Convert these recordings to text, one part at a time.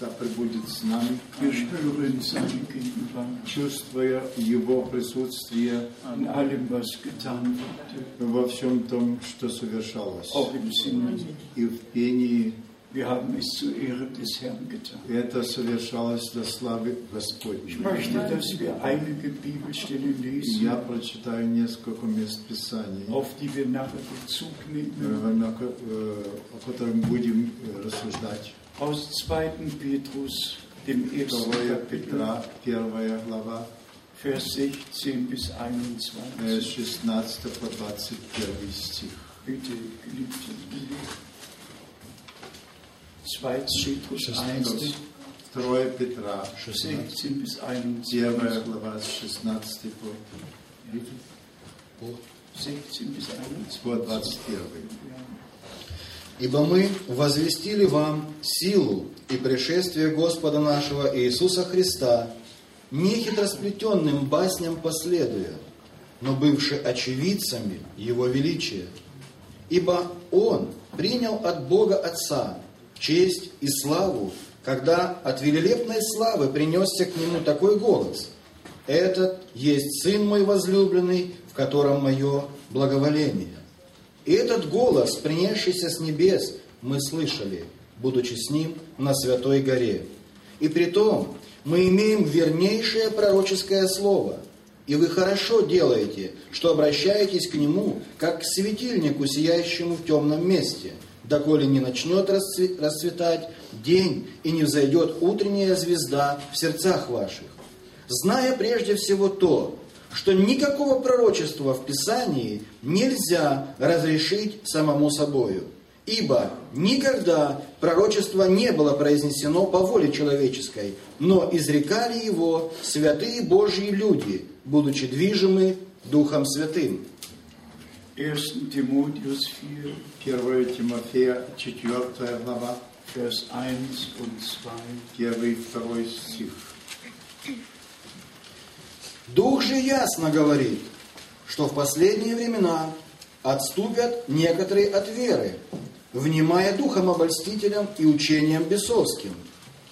да пребудет с нами, чувствуя Его присутствие во всем том, что совершалось. И в пении wir haben es zur Ehre des Herrn getan. это совершалось до славы Ich Господней. möchte, dass wir einige Bibelstellen lesen, Я прочитаю несколько мест Писаний, auf die wir nachher Bezug nehmen. э, на э, о которых будем э, рассуждать. Aus 2. Petrus, dem ersten 2 Kapitel, Петра, 1 глава, Vers 16 bis э, 21. с 16 по 21 стих. Bitte, geliebte Liebe. 2. Petrus 1, 2 Петра, 16 bis 1 21. глава, с 16 по, 16 bis 21. по 21. Ибо мы возвестили вам силу и пришествие Господа нашего Иисуса Христа, не хитросплетенным басням последуя, но бывши очевидцами Его величия. Ибо Он принял от Бога Отца честь и славу, когда от великолепной славы принесся к Нему такой голос. Этот есть Сын мой возлюбленный, в котором мое благоволение. И этот голос, принесшийся с небес, мы слышали, будучи с ним на Святой горе. И при том мы имеем вернейшее пророческое слово. И вы хорошо делаете, что обращаетесь к нему, как к светильнику, сияющему в темном месте, доколе не начнет расцве- расцветать день и не взойдет утренняя звезда в сердцах ваших зная прежде всего то, что никакого пророчества в Писании нельзя разрешить самому собою. Ибо никогда пророчество не было произнесено по воле человеческой, но изрекали его святые Божьи люди, будучи движимы Духом Святым. 1. Timotheus 4, 1 Тимофея, 4 глава, Vers 1 und 2. 1 и 2 стих. Дух же ясно говорит, что в последние времена отступят некоторые от веры, внимая духом обольстителям и учением бесовским,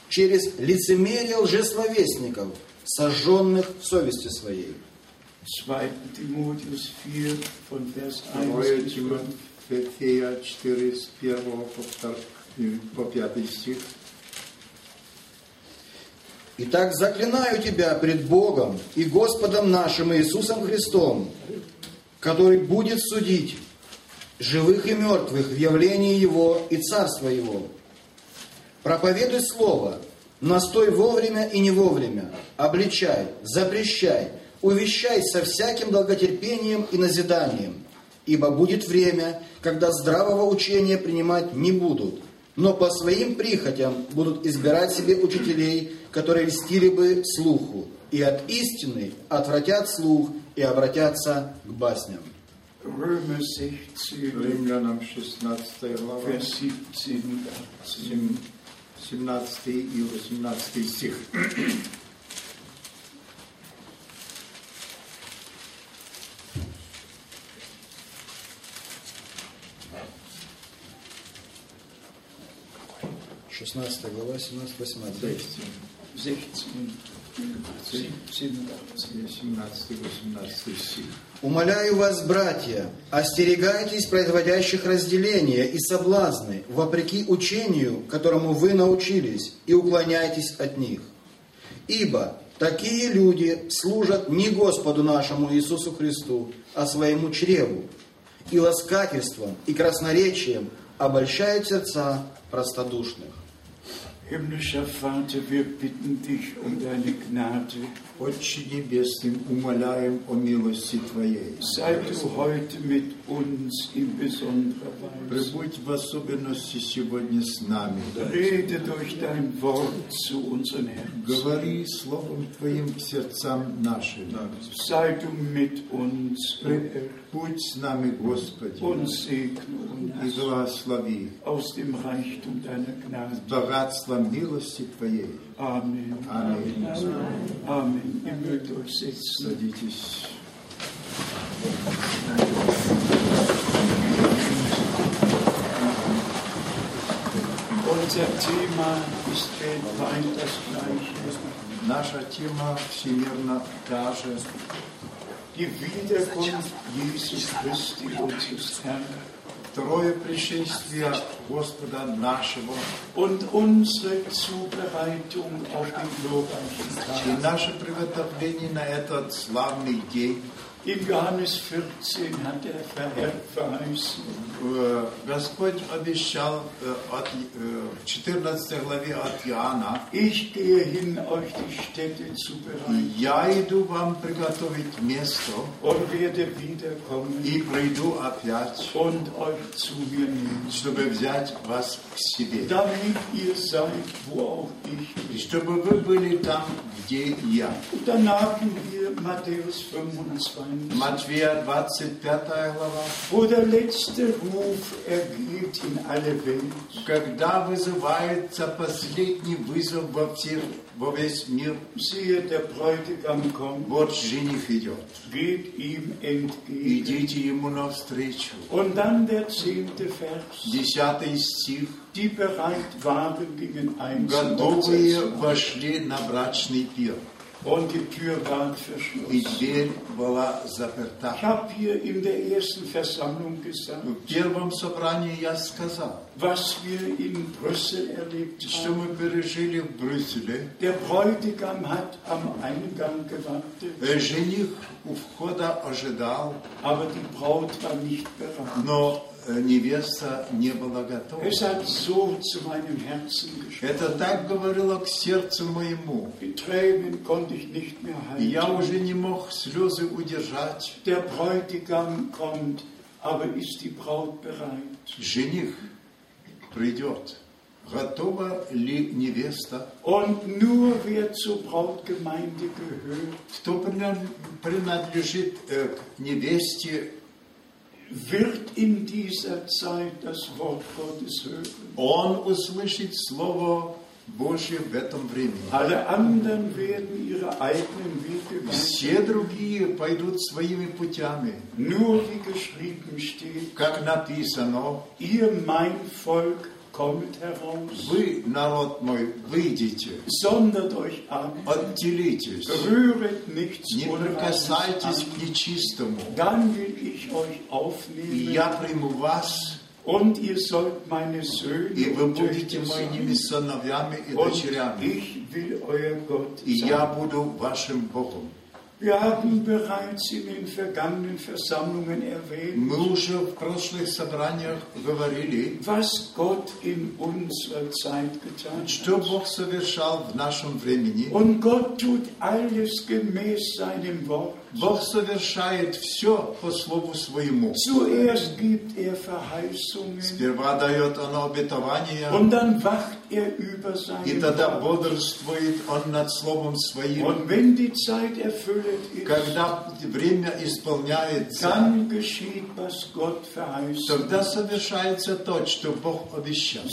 через лицемерие лжесловесников, сожженных в совести своей. 2. Timotheus 4 von Vers 2 1 bis 5. Тимофея 4 с 1 по, втор- э, по 5 стих. Итак, заклинаю тебя пред Богом и Господом нашим Иисусом Христом, который будет судить живых и мертвых в явлении Его и Царства Его. Проповедуй Слово, настой вовремя и не вовремя, обличай, запрещай, увещай со всяким долготерпением и назиданием, ибо будет время, когда здравого учения принимать не будут, но по своим прихотям будут избирать себе учителей, которые льстили бы слуху, и от истины отвратят слух и обратятся к басням. Römer 16, Римлянам 16 глава, Vers 17 und 18. сем- 17 и 18 стих. Шестнадцатая глава, 17-18. 16, 17 und 18. 17 и 18 стих. Умоляю вас, братья, остерегайтесь производящих разделения и соблазны, вопреки учению, которому вы научились, и уклоняйтесь от них. Ибо такие люди служат не Господу нашему Иисусу Христу, а своему чреву, и ласкательством, и красноречием обольщают сердца простодушных. Himmlischer Vater, wir bitten dich um deine Gnade. Отче Небесный, умоляем о милости Твоей. Sei du heute mit uns in besonderer Weise. Прибудь в особенности сегодня с нами. Rede durch dein Wort zu unseren Herzen. Говори Словом Твоим к сердцам нашим. Sei du mit uns, Будь с нами, Господи, und segne и благослови aus dem Reichtum deiner Gnade. богатство милости Твоей. Amen. Amen. Ihr im Müll durchsitzt. Unser Thema ist weltweit das gleiche. Наша тема всемирно та же. Die Wiederkunft Jesus Christi, unseres Herrn. Второе пришествие Господа нашего Und unsere Zubereitung auf den glorreichen и наше приготовление на этот славный день. Im Johannes 14 hat der Verherr verheißen, Э, Господь обещал э, от, э, в 14 главе от Иоанна, ich gehe hin, euch die Städte zu bereiten «Я иду вам приготовить место und werde wiederkommen и приду опять, und euch zu mir nehmen, чтобы взять вас к себе, damit ihr seid, wo auch ich и bin. чтобы вы были там, где я». Und dann haben wir Matthäus 25, Матфея 25 глава. wo der letzte Ruf ergeht in alle Welt. Когда вызывается последний вызов во, всех, во весь мир, Siehe, der Bräutigam kommt, вот жених идет. geht ihm entgegen. Идите ему навстречу. Und dann der zehnte Vers. Десятый стих. Die bereit waren, gingen ein Готовые вошли на брачный пир, Und die Tür war и verschlossen. дверь была Ich заперта. habe hier in der ersten Versammlung gesagt, В первом собрании я сказал, was wir in Brüssel erlebt что haben. мы пережили в Брюсселе. Der Bräutigam hat am Eingang gewartet, Э, Жених у входа ожидал, aber die Braut war nicht bereit. но э, Невеста не была готова. Это так говорило к сердцу моему. И Я уже не мог слезы удержать. Жених придет. Готова ли невеста? Und nur wer zur Brautgemeinde gehört, Кто принад- принадлежит э, к невесте, wird in dieser Zeit das Wort Gottes hören. он услышит Слово Божье в этом времени. Alle anderen werden ihre eigenen Wege Все gehen. другие пойдут своими путями. Nur wie geschrieben steht, Как написано, ihr mein Volk kommt heraus, вы, народ мой, выйдите, sondert euch an, отделитесь, nichts не прикасайтесь к нечистому. Dann will ich euch И я приму вас, und ihr sollt meine Söhne и вы будете моими сыновьями и дочерями. ich will euer Gott И я буду вашим Богом. Wir haben bereits in den vergangenen Versammlungen erwähnt, Мы уже в прошлых собраниях говорили, was Gott in unserer Zeit getan что hat. Бог совершал в нашем времени. Und Gott tut alles gemäß seinem Wort. Бог совершает все по Слову Своему. Er Сперва дает Он обетование, er и тогда бодрствует Он над Словом Своим. Когда время исполняется, тогда совершается то, что Бог обещал.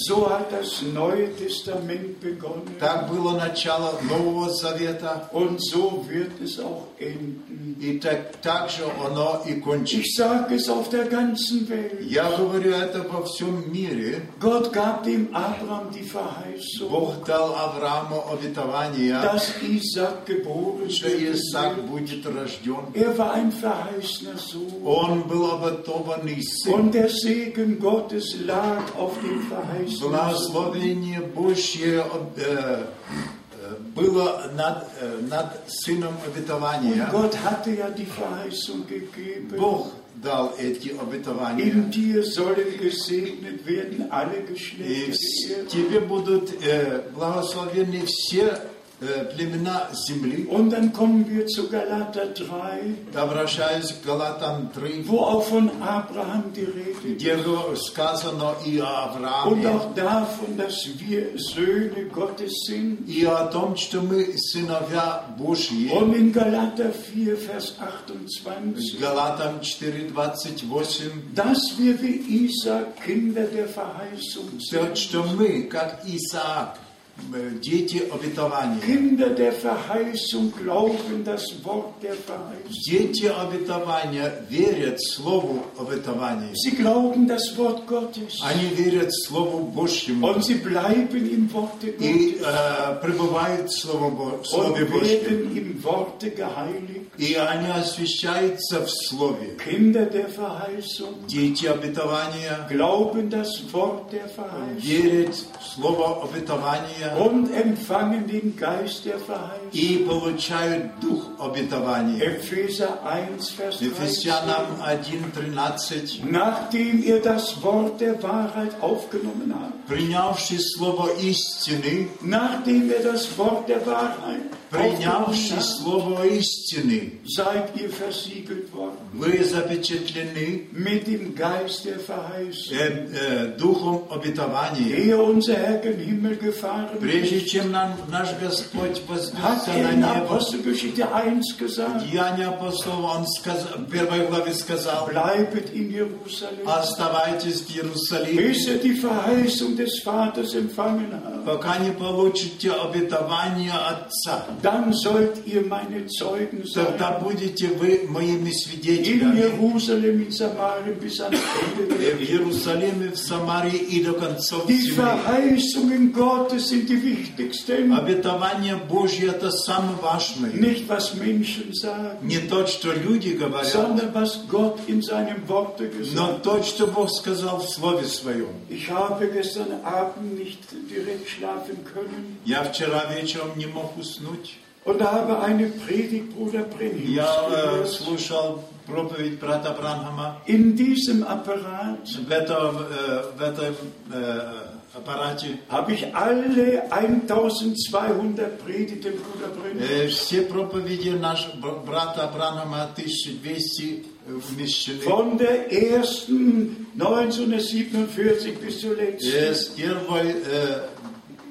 Так было начало Нового Завета, und so wird es auch. и так, так же оно и кончится. Ich sage es auf der ganzen Welt. Я говорю это во всем мире. Gott gab dem Abraham die Verheißung, Бог дал Аврааму обетование, dass Isaac geboren что Исаак wird. будет рожден. Er war ein verheißener Sohn. Он был обетованный сын. Und der Segen Gottes lag auf dem verheißenen Sohn. Благословение Божье э, э, было над, э, над сыном обетования. Бог дал эти обетования. И тебе будут э, благословены все э, племена земли. Und dann kommen wir zu Galater 3, Обращаясь к Галатам 3, wo auch von Abraham die Rede где ist. сказано и о Und Аврааме, auch davon, dass wir Söhne Gottes sind. и о том, что мы сыновья Божьи. Und in Galater 4, Vers 28, Галатам 4.28, dass wir wie Isaac Kinder der Verheißung то, sind. что мы, как Исаак, э, дети обетования. Kinder der Verheißung glauben das Wort der Verheißung. Дети обетования верят Слову обетования. Sie glauben das Wort Gottes. Они верят Слову Божьему Und sie bleiben im Worte и э, пребывают в Слове в Слове Und Божьем. werden im Worte geheiligt. И они освящаются в Слове. Kinder der Verheißung Дети обетования glauben das Wort der Verheißung. верят в Слово обетования Und empfangen den Geist der Verheißung. и получают Дух обетования. Epheser 1, Vers 13. Ефесянам 1.13 Nachdem ihr das Wort der Wahrheit aufgenommen habt, Принявши Слово истины, nachdem ihr das Wort der Wahrheit aufgenommen принявши Слово истины, seid ihr versiegelt worden вы запечатлены mit dem Geist der Verheißung. э, э, Духом обетования. Ehe unser Herr gen Himmel gefahren Прежде чем нам наш Господь hat вознесся er на in небо, Apostelgeschichte 1 gesagt, он сказал, в первой главе сказал, bleibet in Jerusalem, оставайтесь в Иерусалиме, bis ihr die Verheißung des Vaters empfangen habt. пока не получите обетование Отца. Dann sollt ihr meine Zeugen Тогда sein. будете вы моими In свидетелями Jerusalem, in Samarien bis ans Ende der в Иерусалиме, в Самарии и до концов Die земли. Verheißungen Gottes sind die wichtigsten, Обетование Божье это самое важное. nicht was Menschen sagen, Не то, что люди говорят, sondern was Gott in seinem Worte но gesagt hat. то, что Бог сказал в Слове Своем. Ich habe gestern Abend nicht direkt schlafen können Я вчера вечером не мог уснуть. und habe eine Predigt Bruder Brenhims Я э, gehört. слушал проповедь брата Бранхама In diesem Apparat в этом, э, в этом э, аппарате. habe ich alle 1200 Predigten Bruder Brenhims Э, все проповеди нашего бр- брата Бранхама 1200 вмещены. von der ersten 1947 bis zuletzt. Э, С первой э,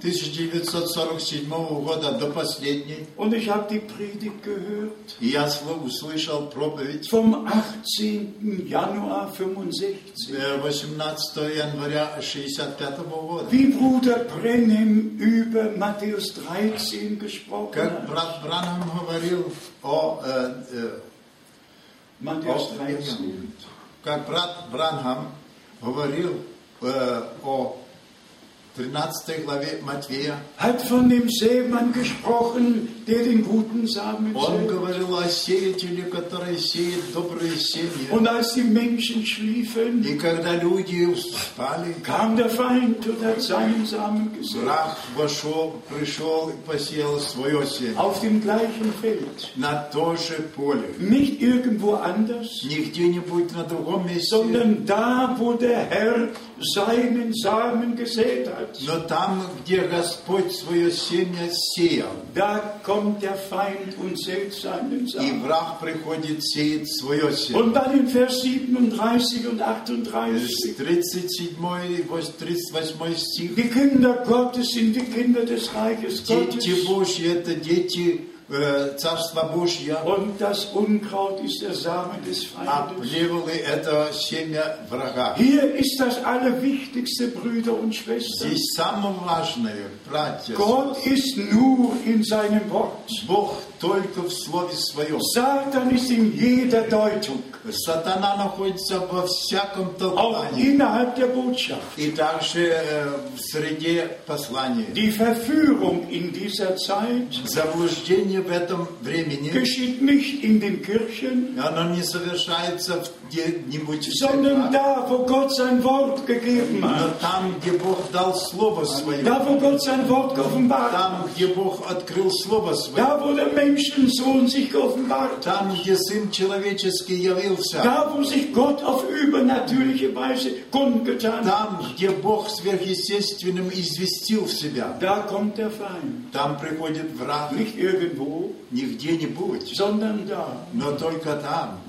1947 года до последней. Und ich habe die Predigt gehört я сл- услышал проповедь vom 18. Januar 65. э, 18 января 65 года. Wie Bruder Brenhem über Matthäus 13 gesprochen Как hat. брат Бранхам говорил о, э, э, Matthäus о- 13. как брат Бранхам говорил э, о 13 главе Матвея, Hat von dem Sämann gesprochen, der den guten Samen он sät. говорил о сеятеле, который сеет добрые семьи. Und als die Menschen schliefen, И когда люди спали, kam der Feind und hat seinen Samen gesät. враг вошел, пришел и посеял свое семя Auf dem gleichen Feld. на то же поле. Nicht irgendwo anders, Не где-нибудь на другом месте, sondern da, wo der Herr seinen Samen gesät hat. но там, где Господь свое семя сеял. Da kommt der Feind und sät seinen И Samen. враг приходит, сеет свое семя. Und dann in Vers 37 und С 38. 37 и 38 стих. Die Kinder Gottes sind die Kinder des Reiches Дети Gottes. Божьи – это дети э, Царства Божьего, Und das Unkraut ist der Samen des а Feindes. плевелы – это семя врага. Hier ist das Allerwichtigste, Brüder und Schwestern. Здесь самое важное, братья, Gott ist nur in seinem Wort. Бог только в Слове Своем. Satan ist in jeder Deutung, Сатана находится во всяком auch толковании innerhalb der Botschaft. и также э, в среде послания. Die Verführung in dieser Zeit Заблуждение в этом времени, geschieht nicht in den Kirchen, оно не совершается где-нибудь в sondern da, wo Gott sein Wort gegeben но hat. там, где Бог дал Слово Свое, Da, wo Gott sein Wort geoffenbart hat. там, где Бог открыл Слово Свое, Da, wo der Menschensohn sich geoffenbart hat. там, где Сын Человеческий явился, Da, wo sich Gott auf übernatürliche Weise kundgetan hat. там, где Бог сверхъестественным известил себя, Da kommt der Feind. там приходит враг Nicht irgendwo, не где-нибудь, но только там,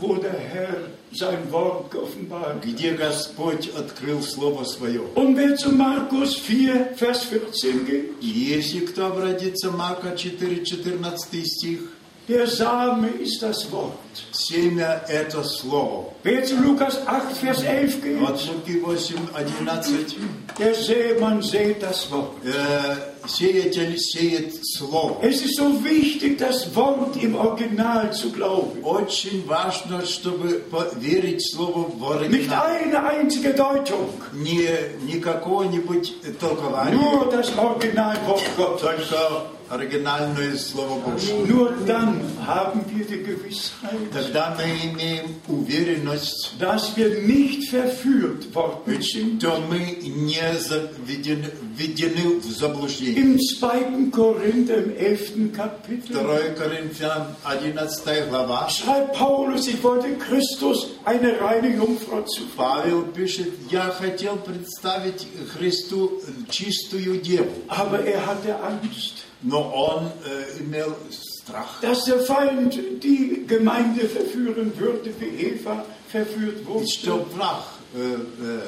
где Господь открыл Слово Свое. Und wer zu Markus 4, Vers 14 geht, И Если кто обратится, Марка 4, 14 стих, der Same ist das Wort. семя – это Слово. Wer zu Lukas 8, Vers 11 geht, От Луки 8, 11, der Sämann sät das Wort. э, сеятель сеет слово. Es ist so wichtig, das Wort im Original zu glauben. Очень важно, чтобы верить слову в Nicht оригинал. eine einzige Deutung, Не, какое-нибудь толкование, nur das Originalwort Gottes. только оригинальное слово Божье. Nur dann haben wir die Gewissheit, Тогда мы имеем уверенность, dass wir nicht verführt worden sind. что мы не заведены, введены в заблуждение. Im 2. Korinther im 11. Kapitel 2 Коринфянам 11 глава. schreibt Paulus, ich wollte Christus eine reine Jungfrau zu Павел пишет, я хотел представить Христу чистую деву, Aber er hatte Angst, Но он э, имел страх, dass der Feind die Gemeinde verführen würde, wie Eva verführt что враг э, э,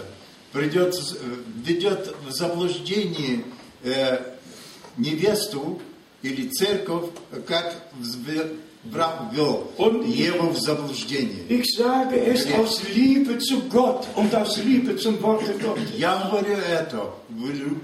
придет, ведет в заблуждение э, невесту или церковь, как враг вел Он- Еву в заблуждение. Ich sage es aus Liebe zu Gott und aus Liebe zum Worte Gottes. Я говорю это в лю-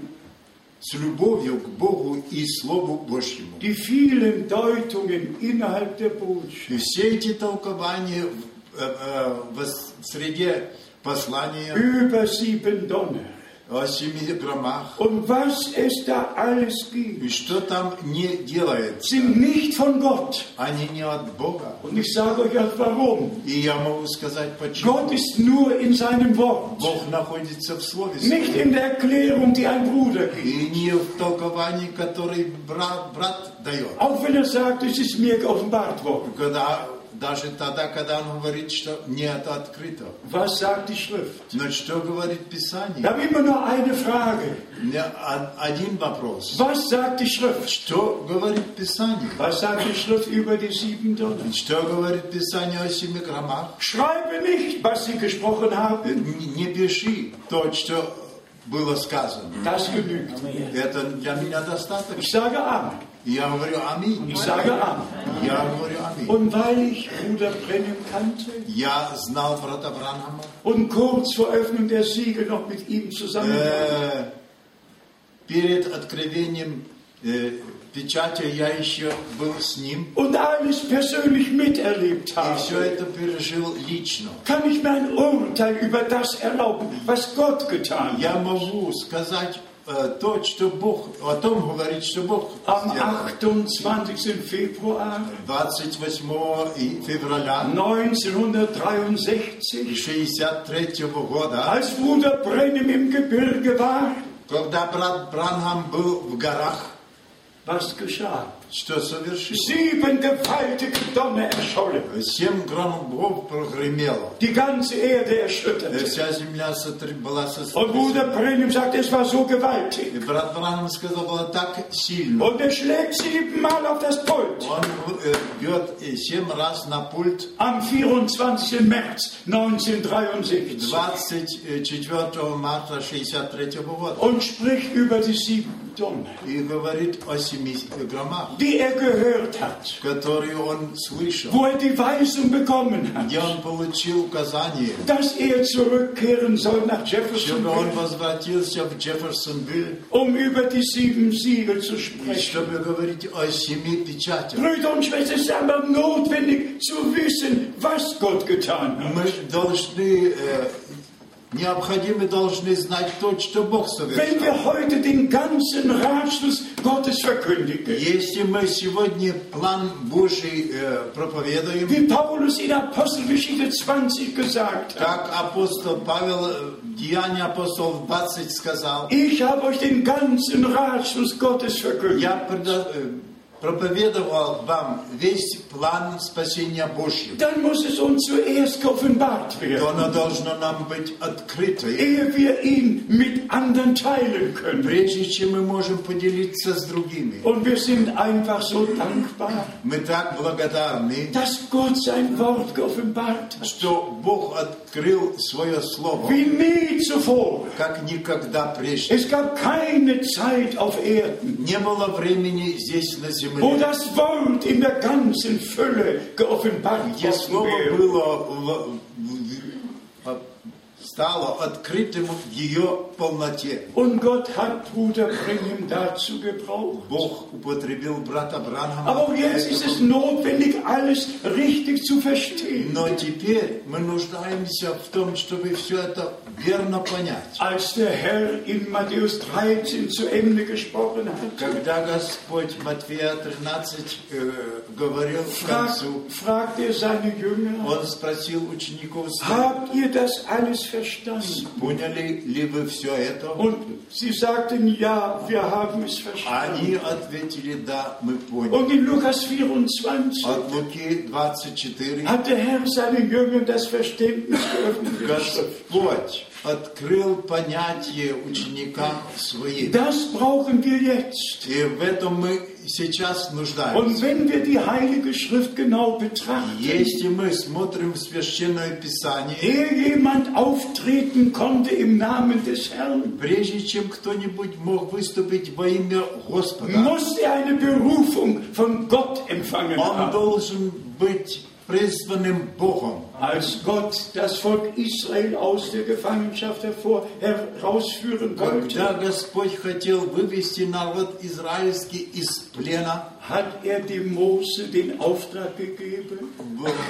с любовью к Богу и Слову Божьему. Die vielen Deutungen innerhalb der Botschaft, И все эти толкования в, э, э, в среде послания über sieben Donner und was es da alles gibt, и что там не делается, sind nicht von Gott. они не от Бога. Und ich sage euch auch warum. И я могу сказать, почему. Gott ist nur in seinem Wort, Бог находится в Слове nicht Своем. in der Erklärung, die ein Bruder gibt. И не в толковании, который брат, брат дает. Auch wenn er sagt, es ist mir geoffenbart worden. Когда, Даже тогда, когда он говорит, что не это открыто. Was sagt die Schrift? Но что говорит Wir Писание? haben immer nur eine Frage. О- один вопрос. Was sagt die Schrift? Что говорит Писание? Was sagt die Schrift über die sieben Donner? Что говорит Писание о семи громах? Schreibe nicht, was sie gesprochen haben. Не не пиши то, что было сказано. Das genügt mir. Это для меня Ich достаточно. sage Amen. И Я говорю аминь. Ich sage Amen. Я говорю аминь. Und weil ich Bruder Brennan kannte Я знал брата Бранхама. und kurz vor Öffnung der Siegel noch mit ihm zusammen war, Э, Перед откровением э, печати я еще был с ним. und alles persönlich miterlebt И habe, все это пережил лично. kann ich mir ein Urteil über das erlauben, was Gott getan Я hat. могу сказать э, то, что Бог, о том говорит, что Бог Am сделал. 28. Februar 28 и- февраля 1963, 63 года, als Bruder Brennan im Gebirge war, когда брат Бранхам был в горах, was geschah? что совершил? Sieben gewaltige Donner erschollen, Семь громов прогремело. die ganze Erde Э, erschütterte. Вся земля сотр- была Und Bruder сотрясена. Brennan sagt, es war so gewaltig. И брат Бранхам сказал, было так сильно. Und er schlägt siebenmal auf das Pult. Он э, бьет э, семь раз на пульт Am 24. März 1963 24 марта 63 года und spricht über die sieben Donner, и говорит о семи громах, die er gehört hat, которые он слышал, wo er die Weisung bekommen hat, где он получил указание, dass er zurückkehren soll nach чтобы он Jeffersonville, возвратился в Джефферсонвилл, um über die sieben Siegel zu и sprechen. чтобы говорить о семи печатях. Brüder und Schwestern, es ist aber notwendig zu wissen, was Gott getan hat. Мы должны, э, Необходимо должны знать то, что Бог Wenn совершил. wir heute den ganzen Ratschluss Gottes verkündigen, Если мы сегодня план Божий э, проповедуем, wie Paulus in Apostelgeschichte 20 gesagt hat, как апостол Павел, э, Деяния апостолов 20 сказал, ich habe euch den ganzen Ratschluss Gottes verkündigt. я э, проповедовал вам весь план спасения Божьего. Dann muss es uns zuerst geoffenbart То оно должно нам быть открыто. И ehe wir ihn mit anderen teilen können. Прежде чем мы можем поделиться с другими, Und wir sind einfach so dankbar, мы так благодарны, dass Gott sein Wort geoffenbart hat. что Бог открыл свое Слово, Wie nie zuvor. как никогда прежде. Es gab keine Zeit auf Erden, Не было времени здесь на wo земле, das Wort in der ganzen Fülle geoffenbart где worden Слово wäre. было в- в- в- стало открытым в ее полноте. Und Gott hat Bruder Brenham dazu gebraucht. Бог употребил брата Бранхама. Aber auch jetzt ist es notwendig, alles richtig zu verstehen. Но теперь мы нуждаемся в том, чтобы все это верно понять. Als der Herr in Matthäus 13 zu Ende gesprochen hat, Когда Господь Матфея 13 э, говорил к fragt, концу, fragt er seine Jünger, Он спросил учеников своих, habt ihr das alles Verstanden? поняли ли вы все это? Und sie sagten, ja, wir haben es verstanden. Они ответили, да, мы поняли. Und in Lukas 24 От Луки 24 hat der Herr seinen Jüngern das Verständnis geöffnet. für die Schrift. Господь открыл понятие ученикам своим. Das brauchen wir jetzt. И в этом мы сейчас нуждаемся. Und wenn wir die Heilige Schrift genau betrachten, Если мы смотрим в Священное Писание, ehe jemand auftreten konnte im Namen des Herrn, прежде чем кто-нибудь мог выступить во имя Господа, musste er eine Berufung von Gott empfangen он haben. должен быть призванным Богом. Als Gott das Volk Israel aus der Gefangenschaft hervor, herausführen Когда wollte, Господь хотел вывести народ израильский из плена, hat er dem Mose den Auftrag gegeben,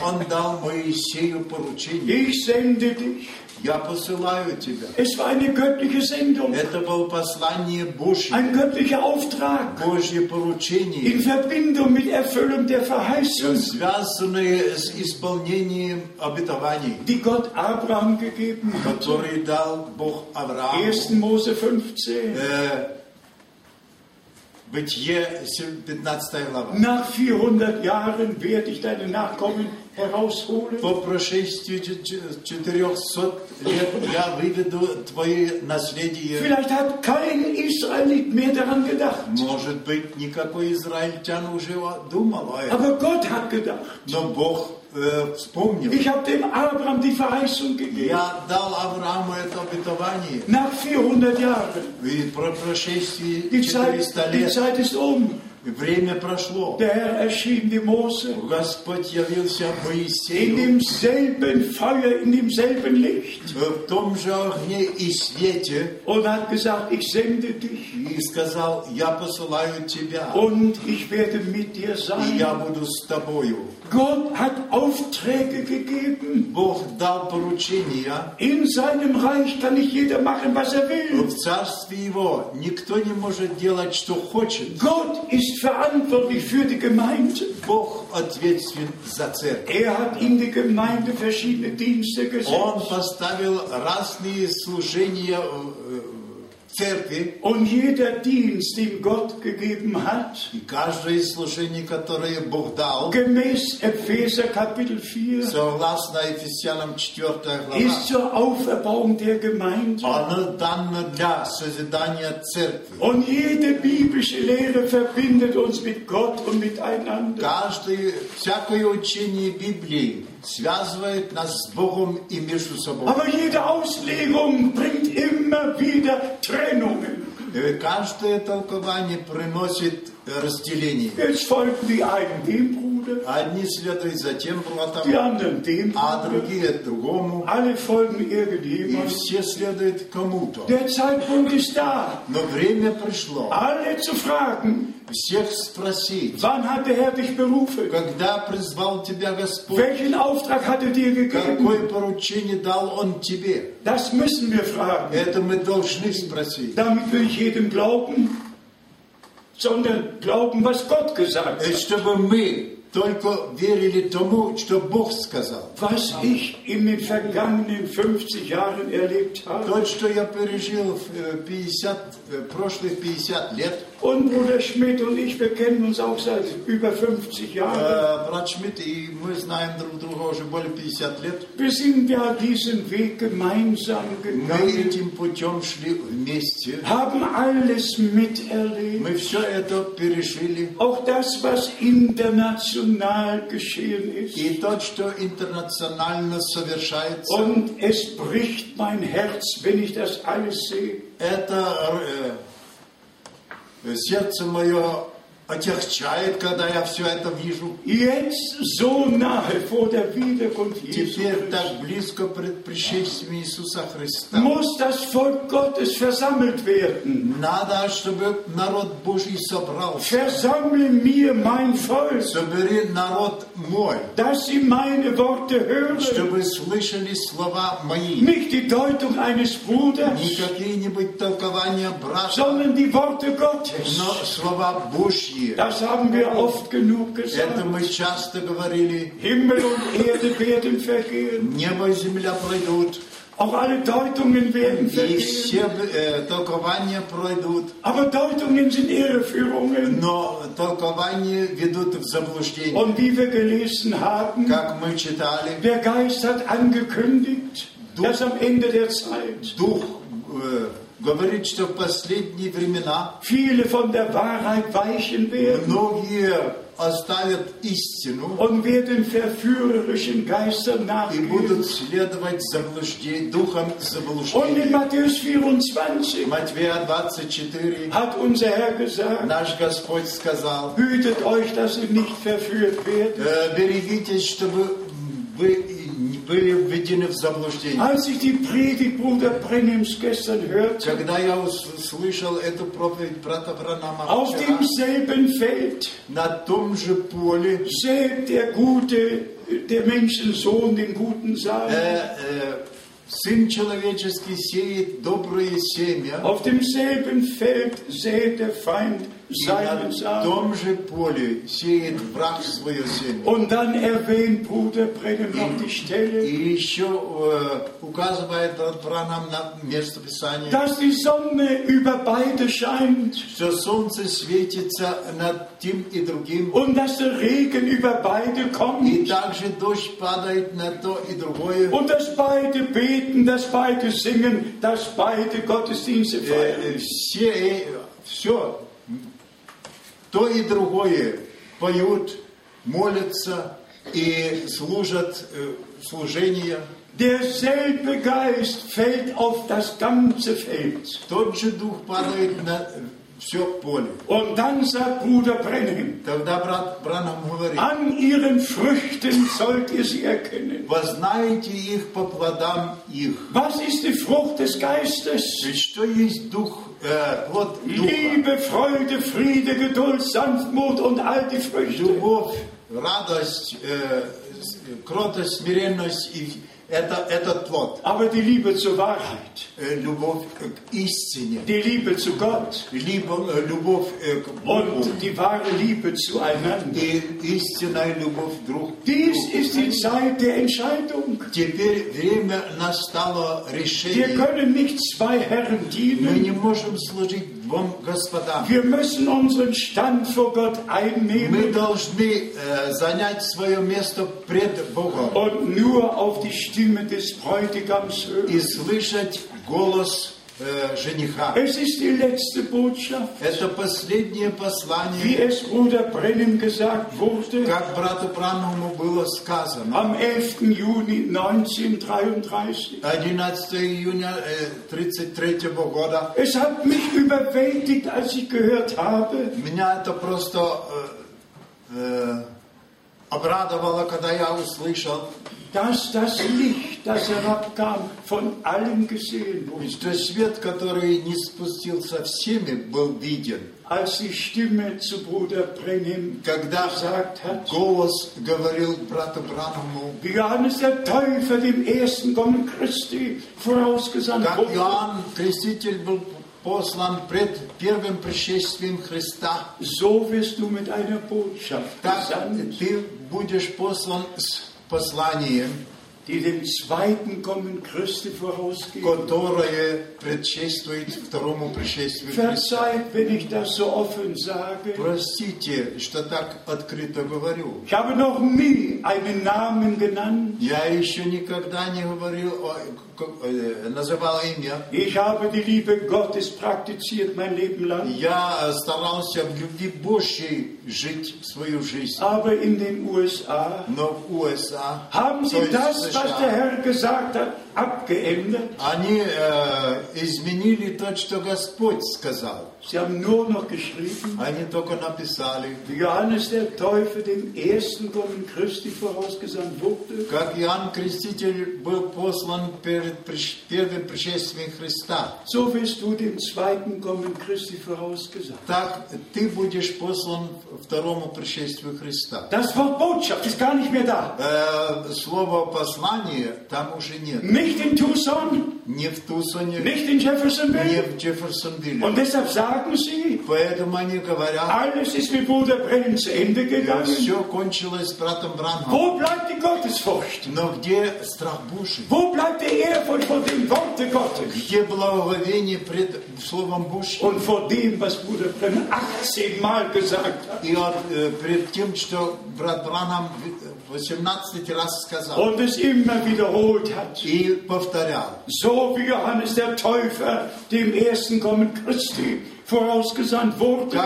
Он дал Моисею поручение. ich sende dich. Я посылаю тебя. Es war eine göttliche Sendung, Это было послание Божье, ein göttlicher Auftrag Божье поручение, in Verbindung mit Erfüllung der Verheißung, связанное с исполнением обетований, die Gott Abraham gegeben hat. которые дал Бог Аврааму. 1. Mose 15. Э, Бытие 15 глава. Nach 400 Jahren werde ich deine Nachkommen herausholen. По прошествии чет- чет- 400 лет я выведу твои наследие. Может быть, никакой израильтян уже думал о этом. Но Бог э, вспомнил. Ich habe dem Abraham die Verheißung gegeben. Я дал Аврааму это обетование. Nach 400 Jahren. И про прошествии Die Zeit, 400 die лет Zeit ist um. Время прошло. Der Herr erschien dem Mose Господь явился in Моисею demselben Feuer, in demselben Licht в том же огне и свете und hat gesagt, ich sende dich и сказал, я посылаю тебя, und ich werde mit dir и я буду с тобою. Gott hat Aufträge gegeben. Бог дал поручения. In seinem Reich kann nicht jeder machen, was er will. В царстве Его никто не может делать, что хочет. Gott ist verantwortlich für die Gemeinde. Бог ответственен за церковь. Er hat in die Gemeinde verschiedene Dienste Он gesetzt. поставил разные служения э, в церкви, Und jeder Dienst, den Gott gegeben hat, и каждое служение, которое Бог дал, gemäß Epheser Kapitel 4, согласно Ефесянам 4 глава, ist zur Auferbauung der Gemeinde. оно дано для созидания церкви. Und jede biblische Lehre verbindet uns mit Gott und miteinander. Каждое, всякое учение Библии связывает нас с Богом и между собой. Aber jede Auslegung bringt immer wieder Trennungen. Э, Каждое толкование приносит э, разделение. Jetzt die dem Bruder, Одни следуют за тем die братом, anderen dem а Bruder. другие другому. Alle folgen И irgendjemandem. все следуют кому-то. Der Zeitpunkt ist da, Но время пришло alle zu fragen, всех спросить, wann hat der Herr dich berufen? когда призвал тебя Господь, Welchen Auftrag hat er dir gegeben? какое поручение дал Он тебе? Das müssen wir fragen. Это мы должны спросить. Damit will ich jedem glauben, sondern glauben, was Gott gesagt И hat. чтобы мы Только верили тому, что Бог сказал. Was ich in den vergangenen 50 Jahren erlebt habe. То, что я пережил в э, 50, э, прошлых 50 лет, Und Bruder Schmidt und ich, wir kennen uns auch seit über 50 Jahren. э, брат Шмидт и мы знаем друг друга уже более 50 лет, Wir sind ja diesen Weg gemeinsam мы gegangen, этим путем шли вместе. haben alles miterlebt. Мы все это пережили. Auch das, was international geschehen ist. И то, что интернационально совершается, Und es bricht mein Herz, wenn ich das alles sehe. это э, Сердце мое отягчает, когда я все это вижу. Jetzt so nahe vor der Wiederkunft Jesu Теперь так близко пред пришествием Иисуса Христа. muss das Volk Gottes versammelt werden. Надо, чтобы народ Божий собрался. Versammle mir mein Volk, Собери народ мой, dass sie meine Worte hören. чтобы слышали слова мои. Nicht die Deutung eines Bruders, Не какие-нибудь толкования брата, sondern die Worte Gottes. но слова Божьи. Das haben wir oft genug Это gesagt. мы часто говорили. Himmel und Erde werden vergehen. Небо и земля пройдут, Auch alle Deutungen werden и vergehen. все э, толкования пройдут, Aber Deutungen sind Irreführungen. но толкования ведут в заблуждение. Und wie wir gelesen haben, Как мы читали, der Geist hat angekündigt, dass am Ende der Zeit Дух э, говорит, что в последние времена viele von der Wahrheit weichen werden многие оставят истину und werden verführerischen Geistern и будут nachgehen. следовать заблуждению, духом Und in заблуждения. Matthäus 24 Матвея 24 hat unser Herr gesagt, наш Господь сказал, hütet euch, dass ihr nicht verführt werdet. «Э, берегитесь, чтобы вы не были введены в заблуждение. Als ich die Predigt Bruder Brennims gestern hörte, Когда я услышал эту проповедь брата Бранама auf вчера, demselben Feld на том же поле sät der gute, der Menschensohn den guten Samen. э, э, Сын человеческий сеет доброе семя, Auf demselben Feld sät der Feind и seinen Samen. том же поле сеет враг свое семя. Und dann erwähnt Bruder Brennim noch die Stelle, И еще э, указывает Бранам на место Писания, dass die Sonne über beide scheint что солнце светится над тем и другим, und dass der Regen über beide и kommt также дождь падает на то и другое. und dass beide beten, dass beide singen, dass beide Gottesdienste Э, feiern. э, все, все, то и другое поют, молятся и служат э, служение. Derselbe Geist fällt auf das ganze Feld. Тот же дух падает на все поле. Und dann sagt Bruder Brennim, Тогда брат Бранам говорит, an ihren Früchten sollt ihr sie erkennen. познаете их по плодам их. Was ist die Frucht des Geistes? Ведь что есть дух, э? Liebe, Freude, Friede, Geduld, Sanftmut und all die Früchte. Любовь, радость, э, с- кротость, смиренность, и это, этот плод. Aber die Liebe zur Wahrheit, Э, любовь к истине, die Liebe zu Gott либо э, любовь э, к Богу und die wahre Liebe zueinander. и истинная любовь друг к Dies другу. ist die Zeit der Entscheidung. Теперь время настало Wir решения. können nicht zwei Herren Мы dienen. не можем служить двум господам. wir müssen unseren Stand vor Gott einnehmen. Und nur auf die Stimme des Bräutigams hören. Э, жениха. Es ist die letzte Botschaft, Это последнее wie послание, es Bruder Brennim gesagt wurde, как брату Бранному было сказано. am 11. Juni 1933. 11 июня 1933 года. Es hat mich überwältigt, als ich gehört habe, Меня это просто э, э, обрадовало, когда я услышал, dass das Licht, das herabkam, von allen gesehen wurde. что свет, который не спустился всеми, был виден. Als die Stimme zu Bruder Brennim Когда gesagt hat, голос говорил брату Бранному, wie Johannes der Täufer dem ersten Kommen Christi vorausgesandt как wurde, Иоанн Креститель был послан пред первым пришествием Христа, so wirst du mit einer Botschaft так ты будешь послан с посланием, die dem zweiten Kommen Christi vorausgeht. которое предшествует второму пришествию. Verzeiht, wenn ich das so offen sage. Простите, что так открыто говорю. Ich habe noch nie einen Namen genannt. Я еще никогда не говорил, о- называл имя. Ich habe die Liebe Gottes praktiziert mein Leben lang. Я э, старался в любви Божьей жить свою жизнь. Aber in den USA Но в USA, haben то sie есть das в das, was der США, Herr gesagt hat, abgeändert. они э, изменили то, что Господь сказал. Sie haben nur noch geschrieben, Они только написали, wie Johannes der Täufer dem ersten Kommen Christi vorausgesandt wurde. как Иоанн Креститель был послан перед приш- первым пришествием Христа. So wirst du dem zweiten Kommen Christi vorausgesandt. Так ты будешь послан второму пришествию Христа. Das Wort Botschaft ist gar nicht mehr da. Э, слово послание там уже нет. Nicht in Tucson, Не в Тусоне, nicht in не Jeffersonville. в Джефферсонвилле. Und deshalb sagen sie, Поэтому они говорят, alles ist mit Bruder Brennan zu Ende gegangen. все кончилось с братом Бранхом. Wo bleibt die Gottesfurcht? Но где страх Божий? Wo bleibt die Ehrfurcht vor dem Worte Gottes? Где благоговение пред Словом Божьим? Und vor dem, was Bruder Brennan 18 Mal gesagt hat. И вот, э, пред тем, что брат Бранхам 18 раз сказал und es immer wiederholt hat. So wie Johannes der Täufer dem ersten Kommen Christi vorausgesandt wurde.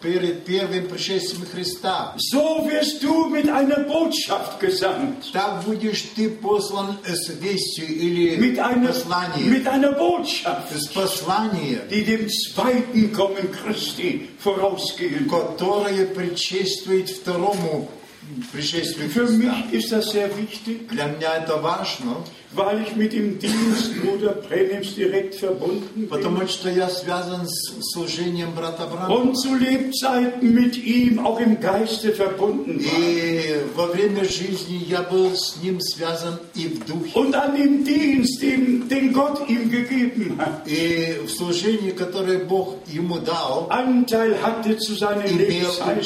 Перед первым пришествием Христа, So wirst du mit einer Botschaft gesandt. так будешь ты послан с вестью или Mit einer, посланием. mit einer Botschaft, С посланием, die dem zweiten Kommen Christi vorausgehen. которое предшествует второму пришествию Für Христа. mich ist das sehr wichtig, Для меня это важно, weil ich mit dem Dienst Bruder Brenems direkt verbunden bin. Und zu Lebzeiten mit ihm auch im Geiste verbunden war. Und an dem Dienst, den, den Gott ihm gegeben hat, Anteil hatte zu seinem Lebensheil.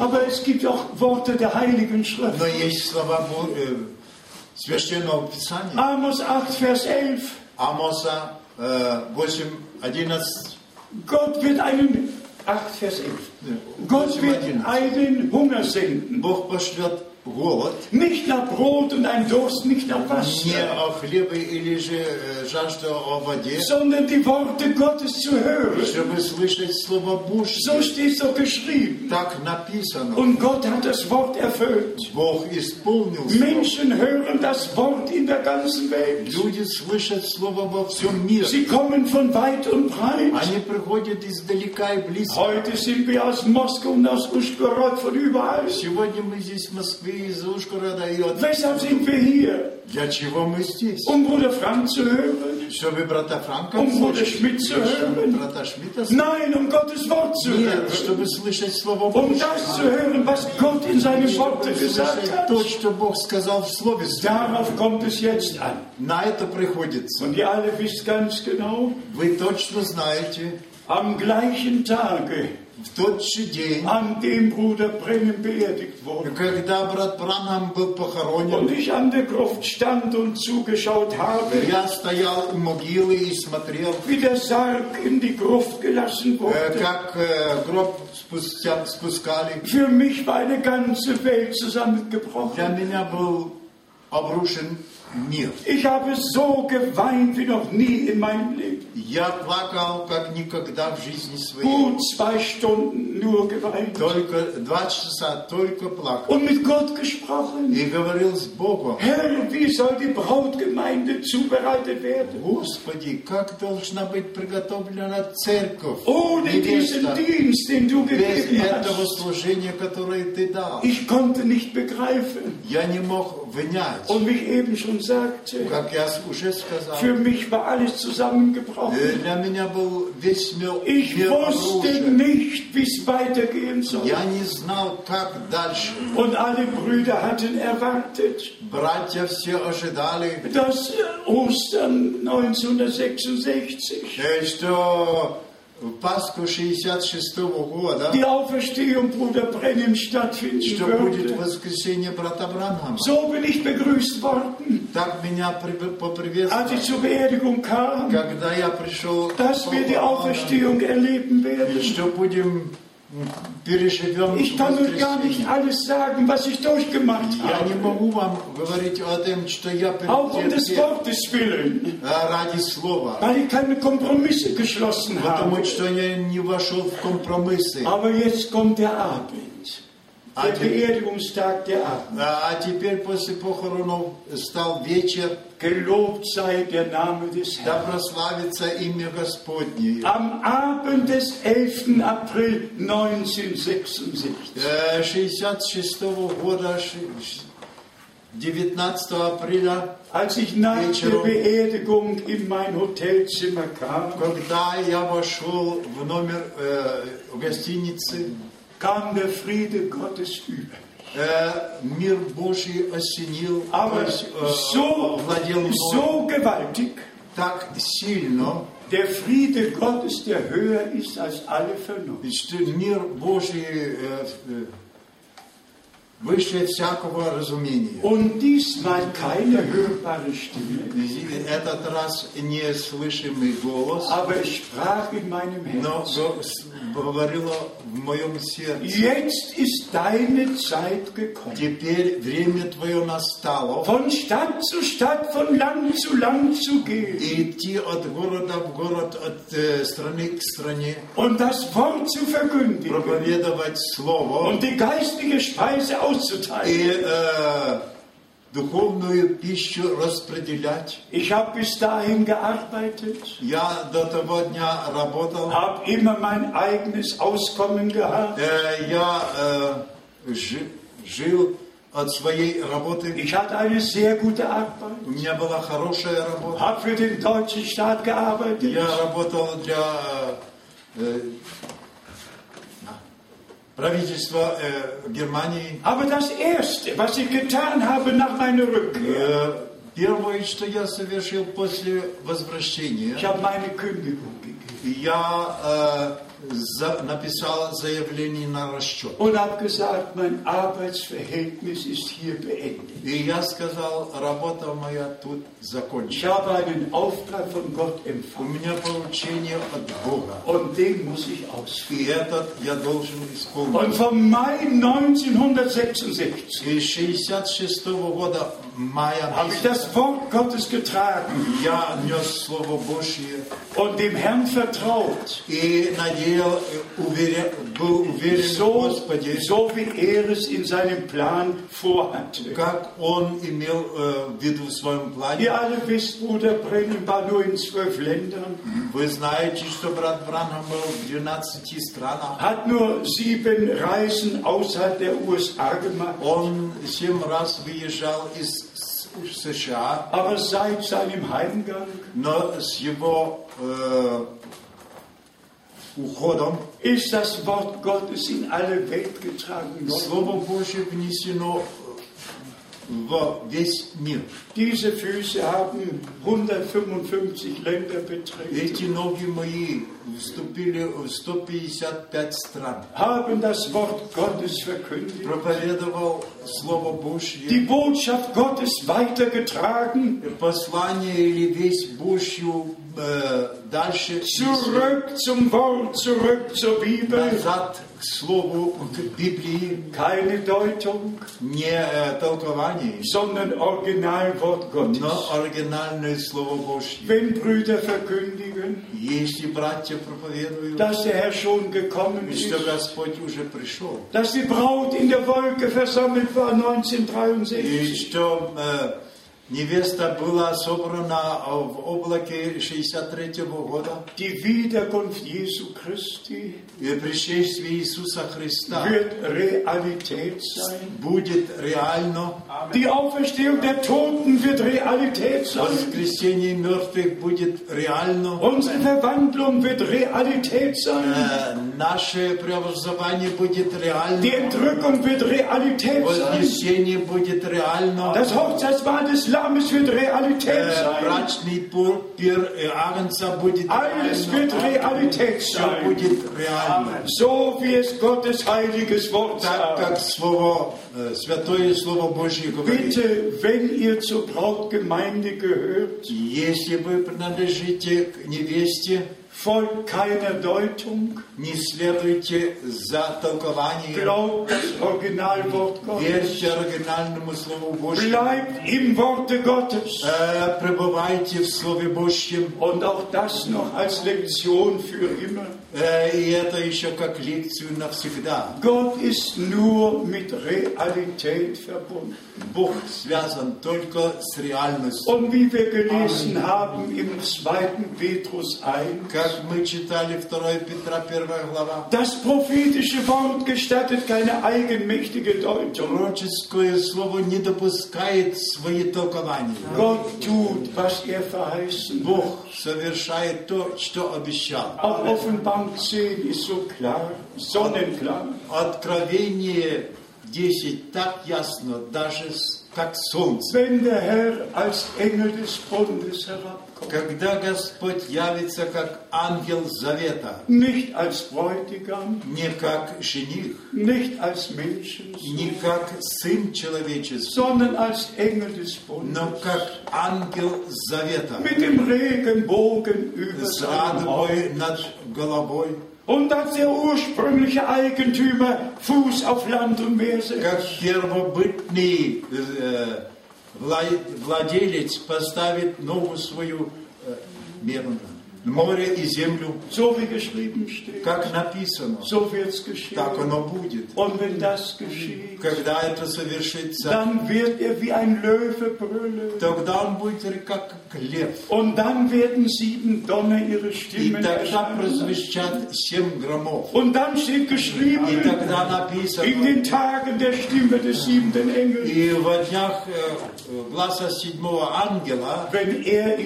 Aber es gibt auch Worte der Heiligen Schrift. Священного Писания. Amos 8, Vers 11. Амоса э, 8, 11, Gott wird einen, 8, Vers 11. Gott 8, wird 11. einen Hunger senden. Бог пошлет голод, Nicht nach Brot und ein Durst, nicht nach не Wasser, о хлебе или же э, жажда о воде, sondern die Worte Gottes zu hören. чтобы слышать Слово So Божье. steht es doch geschrieben. Так написано. Und Gott hat das Wort erfüllt. Бог исполнил Слово. Menschen hören das Wort in der ganzen Welt. Люди слышат Слово во всем мире. Sie kommen von weit und breit. Они приходят издалека и близко. Heute sind wir aus Moskau und aus Uschgorod von überall. Сегодня мы здесь в Москве, из Ужгорода и от... Weshalb sind wir hier? Для чего мы здесь? Um Bruder Frank zu hören? Чтобы брата Франка Um Bruder слушать? Schmidt zu Чтобы hören? брата Шмидта слушать? Nein, um Gottes Wort zu Нет, hören. чтобы слышать Слово Um Божье. das zu hören, was Gott in seinem Worte gesagt Слышать hat. то, что Бог сказал в Слове. Darauf kommt es jetzt an. На это приходится. Und ihr alle wisst ganz genau, Вы точно знаете, am gleichen Tage, в тот же день, an dem Bruder Brennan beerdigt wurde, когда брат Бранхам был und похоронен, ich an der Gruft stand und zugeschaut habe, я стоял у могилы и смотрел, wie der Sarg in die Gruft gelassen э, wurde. как э, гроб спустя- спускали. Für mich war eine ganze Welt zusammengebrochen. Для меня был обрушен мир. Ich habe so geweint wie noch nie in meinem Leben. Я плакал, как никогда в жизни своей. Gut zwei Stunden nur geweint. Только два часа только плакал. Und mit Gott gesprochen. И говорил с Богом. Herr, wie soll die Brautgemeinde zubereitet werden? Господи, как должна быть приготовлена церковь, Ohne diesen невеста, Dienst, den du без gegeben этого hast. служения, которое ты дал. Ich konnte nicht begreifen. Я не мог внять. und wie ich eben schon sagte, für mich war alles zusammengebrochen. Ich wusste nicht, wie es weitergehen soll. Und alle Brüder hatten erwartet, dass Ostern 1966 в Пасху 66 года, die Auferstehung Bruder Brennim stattfinden что будет würde. воскресенье брата Бранхама. So bin ich begrüßt worden, Так меня при- als ich поприветствовали, zur Beerdigung kam, когда я пришел, dass wir die Auferstehung erleben werden. что будем м, переживем Ich kann euch gar nicht alles sagen, was ich durchgemacht habe. Auch um des Wortes willen. Weil ich keine Kompromisse geschlossen habe. Aber jetzt kommt der Abend. А der те- Beerdigungstag, der Abend. А а теперь после похоронов стал вечер, Gelobt sei der Name des да прославится имя Господне. Am Abend des 11. April 1966 Э, 66 года, ш- ш- 19 апреля, Als ich nach der Вечером. Beerdigung in mein Hotelzimmer kam, когда я вошел в номер э, гостиницы, kam der Friede Gottes über. э, мир Божий осенил, то Aber есть, э, so, владел мной so gewaltig, так сильно, der Friede Gottes, der höher ist als alle Vernunft. что мир Божий э, э, выше всякого разумения. Und diesmal keine hörbare Stimme, Этот раз неслышимый голос, aber es sprach in meinem но Herzen. с- говорило в моем сердце. Jetzt ist deine Zeit gekommen. Теперь время твое настало, Von Stadt zu Stadt, von Land zu Land zu gehen идти от города в город, от э, страны к стране, und das Wort zu verkündigen проповедовать Слово und die geistige Speise auszuteilen. и э, духовную пищу распределять. Ich habe bis dahin gearbeitet, Я до того дня работал, habe immer mein eigenes Auskommen gehabt. э, я э, жи- жил от своей работы. Ich hatte eine sehr gute Arbeit, У меня была хорошая работа. habe für den deutschen Staat gearbeitet. Я работал для э, правительства э, Германии. Aber das Erste, was ich getan habe nach meiner Rückkehr, Э, Первое, что я совершил после возвращения, ich habe meine Kündigung gegeben я э, за- написал заявление на расчет. und habe gesagt, mein Arbeitsverhältnis ist hier beendet. И я сказал, работа моя тут Ich закончена. habe einen Auftrag von Gott У empfangen меня поручение от Бога. und den muss ich ausführen. И этот я должен Und исполнить. vom Mai 1966 И 66 года мая habe ich das Wort Gottes getragen я нес Слово Божье und dem Herrn vertraut, и надеял, э, уверен, был уверен в so, Господе, so wie er es in seinem Plan vorhatte. как Он имел э, в виду в своем плане. Ihr alle wisst, Bruder Brennan war nur in zwölf Ländern, Вы знаете, что брат Бранхам был в 12 странах. hat nur sieben Reisen außerhalb der USA gemacht. Он семь раз выезжал из США, Aber seit seinem Heimgang но с его э, уходом ist das Wort Gottes in alle Welt getragen worden. Слово Божье внесено в весь мир. Diese Füße haben 155 Länder betreten, Эти ноги мои вступили в 155 стран. haben das Wort Gottes verkündigt, Проповедовал Слово die Божье, Botschaft Gottes weitergetragen, послание или весь Божью э, дальше несет. zurück zum Wort, zurück zur Bibel. назад к Слову, к Библии, Keine Deutung, не э, толкование, sondern Originalwort Gottes. но оригинальное Слово Божье. Wenn Brüder verkündigen, Если братья проповедуют, dass der Herr schon gekommen ist, что Господь уже пришел, dass die Braut in der Wolke versammelt war и 1963, что э, невеста была собрана в облаке 63 года, die Wiederkunft Jesu Christi и пришествие Иисуса Христа wird Realität sein. будет реально, Die Auferstehung der Toten wird Realität sein. воскресение мертвых будет реально, Unsere Verwandlung wird Realität sein. э, наше преобразование будет реально. Die Entrückung wird Realität sein. Вознесение будет реально. Das Hochzeitsmahl des Lammes wird Realität Э, sein. Брачный пир, пир э, Агнца будет Alles реально. wird Realität Все sein. будет реально. So wie es Gottes heiliges Wort Так как sagt. Слово, э, Святое Слово Божье говорит, Bitte, wenn ihr zur Brautgemeinde gehört, если вы принадлежите к невесте, folgt keiner Deutung, Не следуйте за толкованием. glaubt das Originalwort Gottes, Верьте оригинальному Слову Божьему. bleibt im Worte Gottes. Э, Пребывайте в Слове Божьем. Und auch das noch als Lektion für immer. Э, И это еще как лекцию навсегда. Gott ist nur mit Realität verbunden. Бог связан только с реальностью. Und wie wir gelesen haben im 2. Petrus 1, Как мы читали 2 Петра 1 глава. das prophetische Wort gestattet keine eigenmächtige Deutung. Пророческое слово не допускает свои толкования. Gott tut, was er verheißen. Бог совершает то, что обещал. Auch Offenbarung 10 ist so klar, sonnenklar. Откровение 10 так ясно, даже как солнце. Wenn der Herr als Engel des Bundes herabkommt, Когда Господь явится как ангел завета, nicht als Bräutigam, не как жених, nicht als Menschen, не как сын человеческий, sondern als Engel des Bundes. но как ангел завета, Mit dem Regenbogen über с радугой над головой, Und als der ursprüngliche Eigentümer Fuß auf Land und Meer setzt. как первобытный э, вла- владелец поставит ногу свою э, меру на Море и землю, как написано, так оно будет. Когда это совершится, er тогда он будет как лев. И тогда прозвучат семь громов. И тогда написано, и во днях э, глаза седьмого ангела, er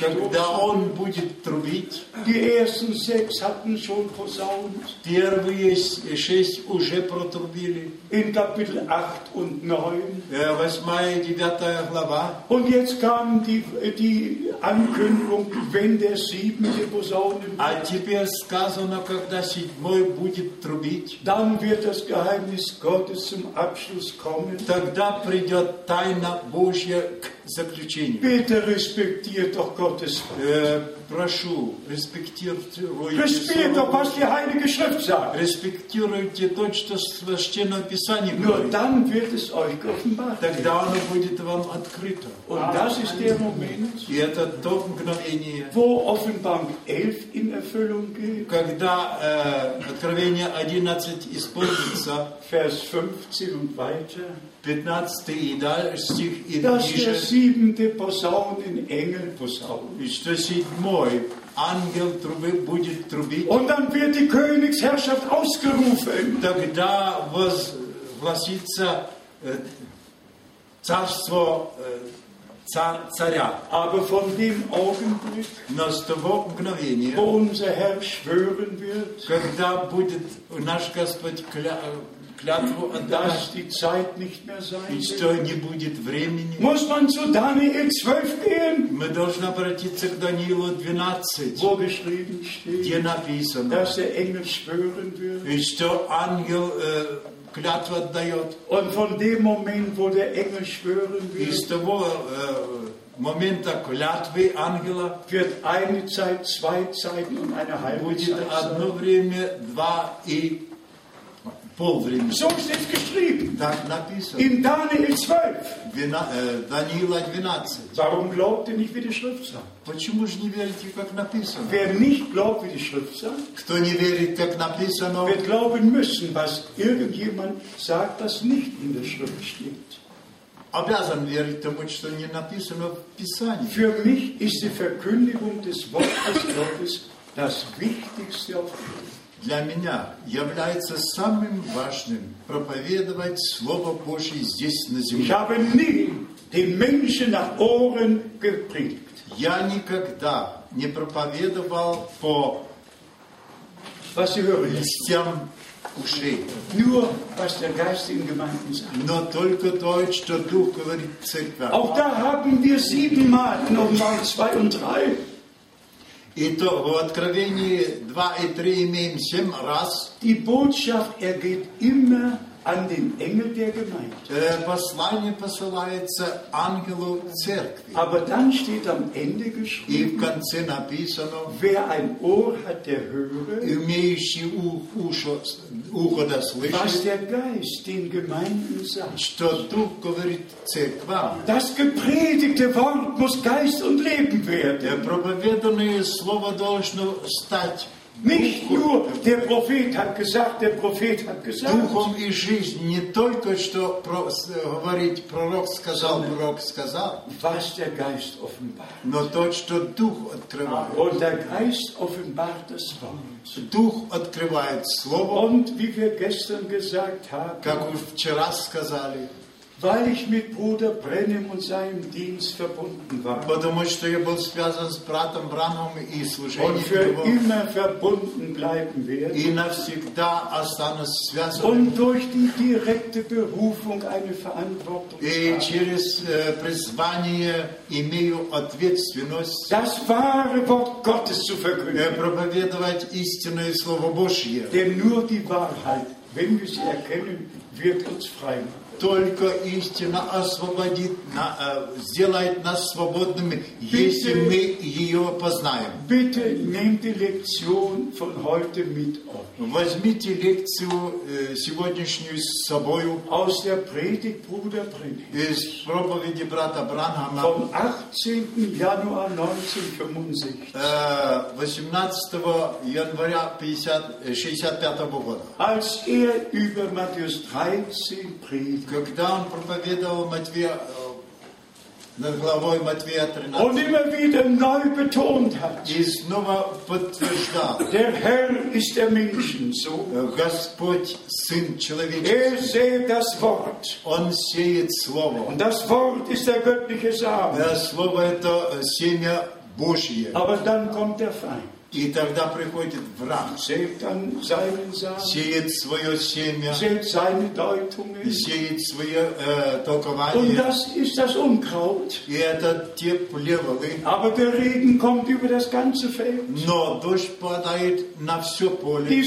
когда он будет трубить, Die ersten sechs hatten schon posaunt. первые с- шесть уже протрубили, In Kapitel 8 und 9. Э, восьмая и девятая глава. Und jetzt kam die, die Ankündigung, wenn der siebente Posaunen, А теперь сказано, когда седьмой будет трубить, dann wird das Geheimnis Gottes zum Abschluss kommen. тогда придет тайна Божья к заключению. Bitte respektiert doch Gottes Wort. Э, прошу, респектируйте Respektiert doch, Слово was die Heilige Schrift sagt. Респектируйте то, что Священное Писание Nur говорит. dann wird es euch geoffenbart. Тогда оно будет вам открыто. Und das ist der Moment, И это то мгновение, wo Offenbarung 11 in Erfüllung geht. когда э, Откровение 11 исполнится, Vers 15 und weiter. 15 и дальше стих и Dass der ниже, siebente Posaunen Engel posaunt. и что седьмой ангел трубы будет трубить. Und dann wird die Königsherrschaft ausgerufen. Тогда возгласится э, царство э, ца- царя. Aber von dem Augenblick, Но с того мгновения, wo unser Herr schwören wird, когда будет наш Господь кля- клятву dass отдать, die Zeit nicht mehr sein и wird, что не будет времени, muss man zu Daniel 12 gehen, мы должны обратиться к Даниилу 12, wo geschrieben где steht, написано, dass der Engel schwören wird. и что ангел э, клятву отдает. Und von dem Moment, wo der Engel schwören И с wird, того э, момента клятвы ангела wird eine Zeit, zwei Zeiten und eine halbe будет Zeit одно sein. время, два и полвремени. So steht es geschrieben. Так написано. In Daniel 12. Двена- э, Даниила 12. Warum glaubt ihr nicht, wie die Schrift sagt? Почему же не верите, как написано? Wer nicht glaubt, wie die Schrift sagt, Кто не верит, как написано, wird glauben müssen, was irgendjemand sagt, was nicht in der Schrift steht. обязан верить тому, что не написано в Писании. Für mich ist die Verkündigung des Wortes Gottes das Wichtigste auf Erden. Для меня является самым важным проповедовать Слово Божье здесь на земле. Я никогда не проповедовал по листям ушей, nur was der Geist in Gemeinden sagt. но только то, что Дух говорит в церквях. Auch da haben wir siebenmal in Offenbarung 2 und 3 И то в Откровении 2 и 3 имеем семь раз. Die Botschaft ergeht immer an den Engel der Gemeinde. Э, Послание посылается ангелу церкви. Aber dann steht am Ende И в geschrieben, конце написано, wer ein Ohr hat, der höre, имеющий у- ушо- ухо да was слышит, der Geist den Gemeinden sagt. что Дух говорит церквам. Das gepredigte Wort muss Geist und Leben werden. Э, Проповеданное слово должно стать Nicht nur der Prophet hat gesagt, der Prophet hat gesagt, духом и жизнью. Не только что говорить пророк сказал, пророк сказал, was der Geist offenbart. но то, что Дух открывает. Und der Geist offenbart das Wort. Дух открывает Слово, Und wie wir gestern gesagt haben, как вчера сказали, weil ich mit Bruder Brennem und seinem Dienst verbunden war потому что я был связан с братом Браном и und служением für его, immer verbunden bleiben werde и навсегда останусь связан. und durch die direkte Berufung eine Verantwortung И habe. через э, призвание имею ответственность das wahre Wort Gottes zu э, verkünden. проповедовать истинное Слово Божье. Denn nur die Wahrheit, wenn wir sie erkennen, wird uns frei machen. Только истина освободит, на- э, сделает нас свободными, если мы ее познаем. Bitte nehmt die Lektion von heute mit euch. Возьмите лекцию э, сегодняшнюю с собою Aus der Predigt Bruder Brennem из проповеди брата Бранхама vom 18. Januar 1965. э, 18 января 50, э, 65 года. Als er über Matthäus 13 predigt Когда он проповедовал Матвея, э, над главой Матвея 13, und immer wieder neu betont hat, и снова подтверждал, der Herr ist der Menschensohn. э, Господь, Сын человеческий, Er sät das Wort Он сеет Слово. und das Wort ist der göttliche Samen. Э, Слово это э, семя Божье. Aber dann kommt der Feind, И тогда приходит враг, сеет свое семя, сеет свое э, толкование. das das. И это те Feld. Но дождь падает на все поле.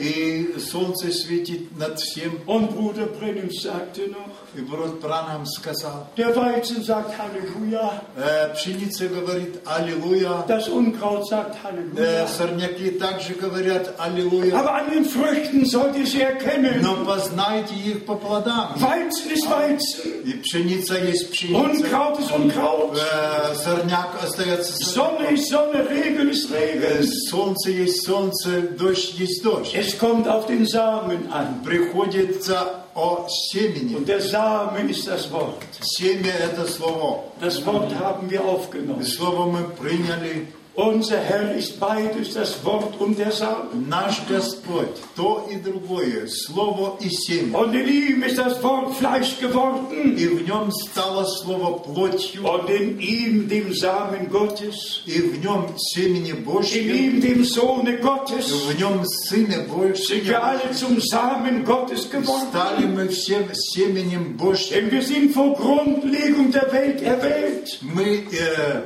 И солнце светит над всем. Und Bruder Brennim sagte noch, И брат Бранам сказал, der Weizen sagt Halleluja, э, пшеница говорит Аллилуйя, das Unkraut sagt э, Halleluja. сорняки также говорят Аллилуйя. Aber an den Früchten sollt ihr sie erkennen. Но познайте их по плодам. Weizen ist Weizen, И пшеница есть пшеница. Unkraut ist Unkraut, Э, сорняк остается сорняком. Sonne ist Sonne, Regen ist Э, Regen. Солнце есть солнце, дождь есть дождь. Es kommt auf den Samen an. Приходится о семени. Und der Samen ist das Wort. Семя – это слово. Das Wort haben wir aufgenommen. Слово мы приняли. Unser Herr ist beides, das Wort und der Samen. Наш Господь, то и другое, слово и семя. Und in ihm ist das Wort Fleisch geworden. И в нем стало слово плотью, Und in ihm, dem Samen Gottes, и в нем семени in Божье, ihm, dem Sohne и Gottes, в нем Сыне sind wir alle Божьего. zum Samen Gottes geworden. Стали мы всем семенем Божьим. Denn wir sind vor Grundlegung der Welt erwählt. Мы э,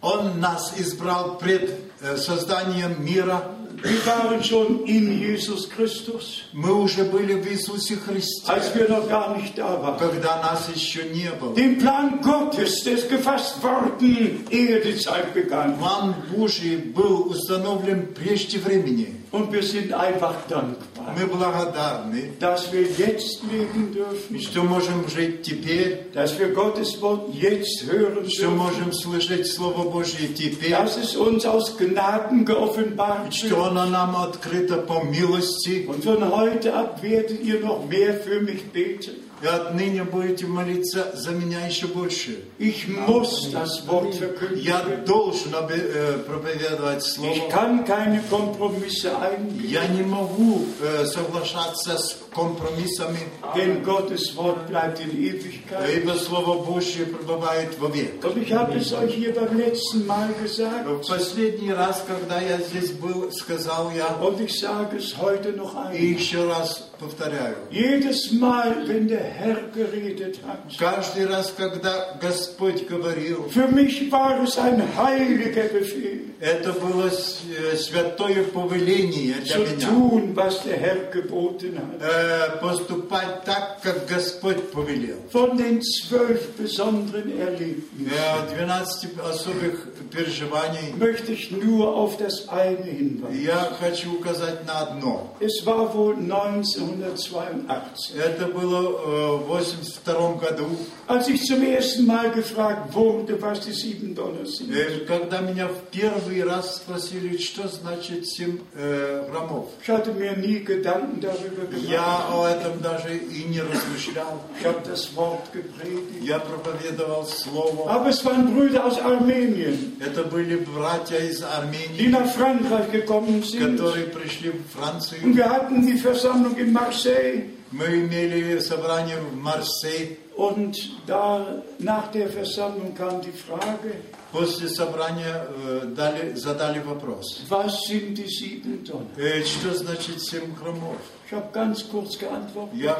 Он нас избрал пред э, созданием мира. Wir waren schon in Jesus Christus, Мы уже были в Иисусе Христе, als wir noch gar nicht da waren. когда нас еще не было. Den Plan Gottes, der ist gefasst worden, ehe die Zeit begann. План Божий был установлен прежде времени. Und wir sind einfach dankbar, Мы благодарны, dass wir jetzt leben dürfen, что можем жить теперь, dass wir Gottes Wort jetzt hören что dürfen, можем слышать Слово Божье теперь, dass es uns aus Gnaden geoffenbart что wird. оно нам открыто по милости. Und von heute ab werdet ihr noch mehr für mich beten. И отныне будете молиться за меня еще больше. Ich muss das Wort. Я должен э, проповедовать Ich Слово. kann keine Kompromisse eingehen. Я не могу э, соглашаться с компромиссами, Denn Gottes Wort bleibt in Ewigkeit. ибо Слово Божье пребывает вовек. Und ich habe es euch hier beim letzten Mal gesagt. В последний раз, когда я здесь был, сказал я, Und ich sage es heute noch и einmal. еще раз повторяю, Jedes Mal, wenn der Herr geredet hat, каждый раз, когда Господь говорил, für mich war es ein heiliger Befehl, это было с- э, святое повеление для zu меня. tun, was der Herr geboten hat. Э, Поступать так, как Господь повелел. Von den zwölf besonderen Erlebnissen Э, 12 особых переживаний. möchte ich nur auf das eine hinweisen. Я хочу указать на одно. Es war wohl 1982, Это было э, в 82 году, als ich zum ersten Mal gefragt wurde, was die sieben Donner sind. э, когда меня в первый раз спросили, что значит 7 э, граммов. Ich hatte mir nie Gedanken darüber Я gemacht. о этом даже и не размышлял. Ich habe das Wort gepredigt. Я проповедовал Слово. Aber es waren Brüder aus Armenien, Это были братья из die Армении, nach Frankreich gekommen sind. которые пришли в Und Францию. wir hatten die Versammlung in Marseille. Мы имели собрание в Марсель. Und da nach der Versammlung kam die Frage, После собрания э, дали, задали вопрос. was sind die sieben Donner? Э, Что значит 7 граммов? Ich habe ganz kurz geantwortet, Я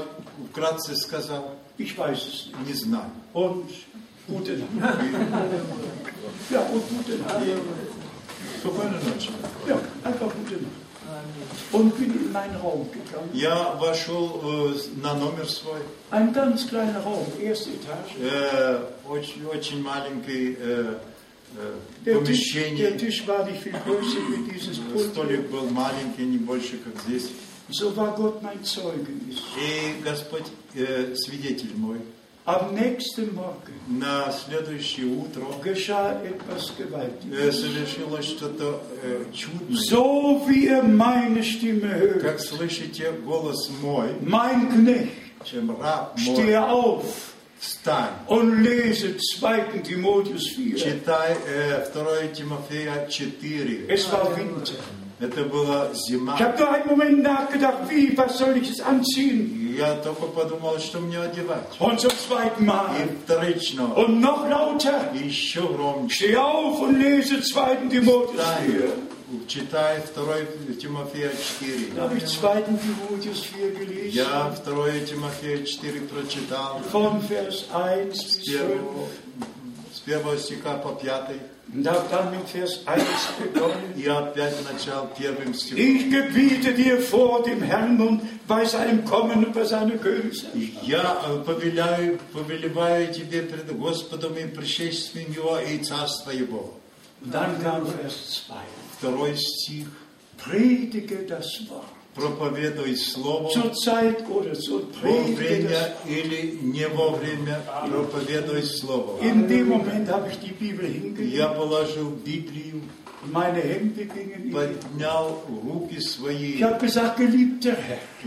вкратце сказал, ich weiß es nicht. не знаю. Und Nacht. Ja, und Nacht. Спокойной ночи. Ja, einfach Nacht. Und bin in meinen Raum gegangen. Я вошел э, на номер свой. Ein ganz kleiner Raum, erste Etage. Э, Очень, очень маленькое э, э, Der Tisch, der. Tisch war nicht viel größer wie dieses Pult. Столик был маленький, не больше, как здесь. So war Gott mein Zeugnis. И Господь э, свидетель мой. Nächsten Morgen На следующее утро э, совершилось что-то э, чудное. So wie ihr meine Stimme hört, Как слышите голос мой, mein Knecht, чем раб мой, stehe auf встань. und lese 2. Timotheus 4. Читай э, 2 Тимофея 4. Es war Winter. Это была зима. Ich habe nur einen Moment nachgedacht, wie, was soll ich jetzt anziehen? Я только подумал, что мне одевать. Und zum zweiten Mal. И вторично. Und noch lauter. И еще громче. Steh auf und lese 2. Timotheus 4. Читай 2 Тимофея 4. Habe ich 2. Timotheus 4? Я 2 Тимофея 4 прочитал. Von Vers 1 С первого стиха по пятый. Und dann mit Vers 1 begonnen. Ich gebiete dir vor dem Herrn und bei seinem Kommen und bei seiner Königsherrschaft. Und. Dann kam Vers 2. Predige das Wort. Проповедуй Слово Zur Zeit oder zur во Predige время das или не во время. Проповедуй Слово. Я положил Библию, поднял руки свои.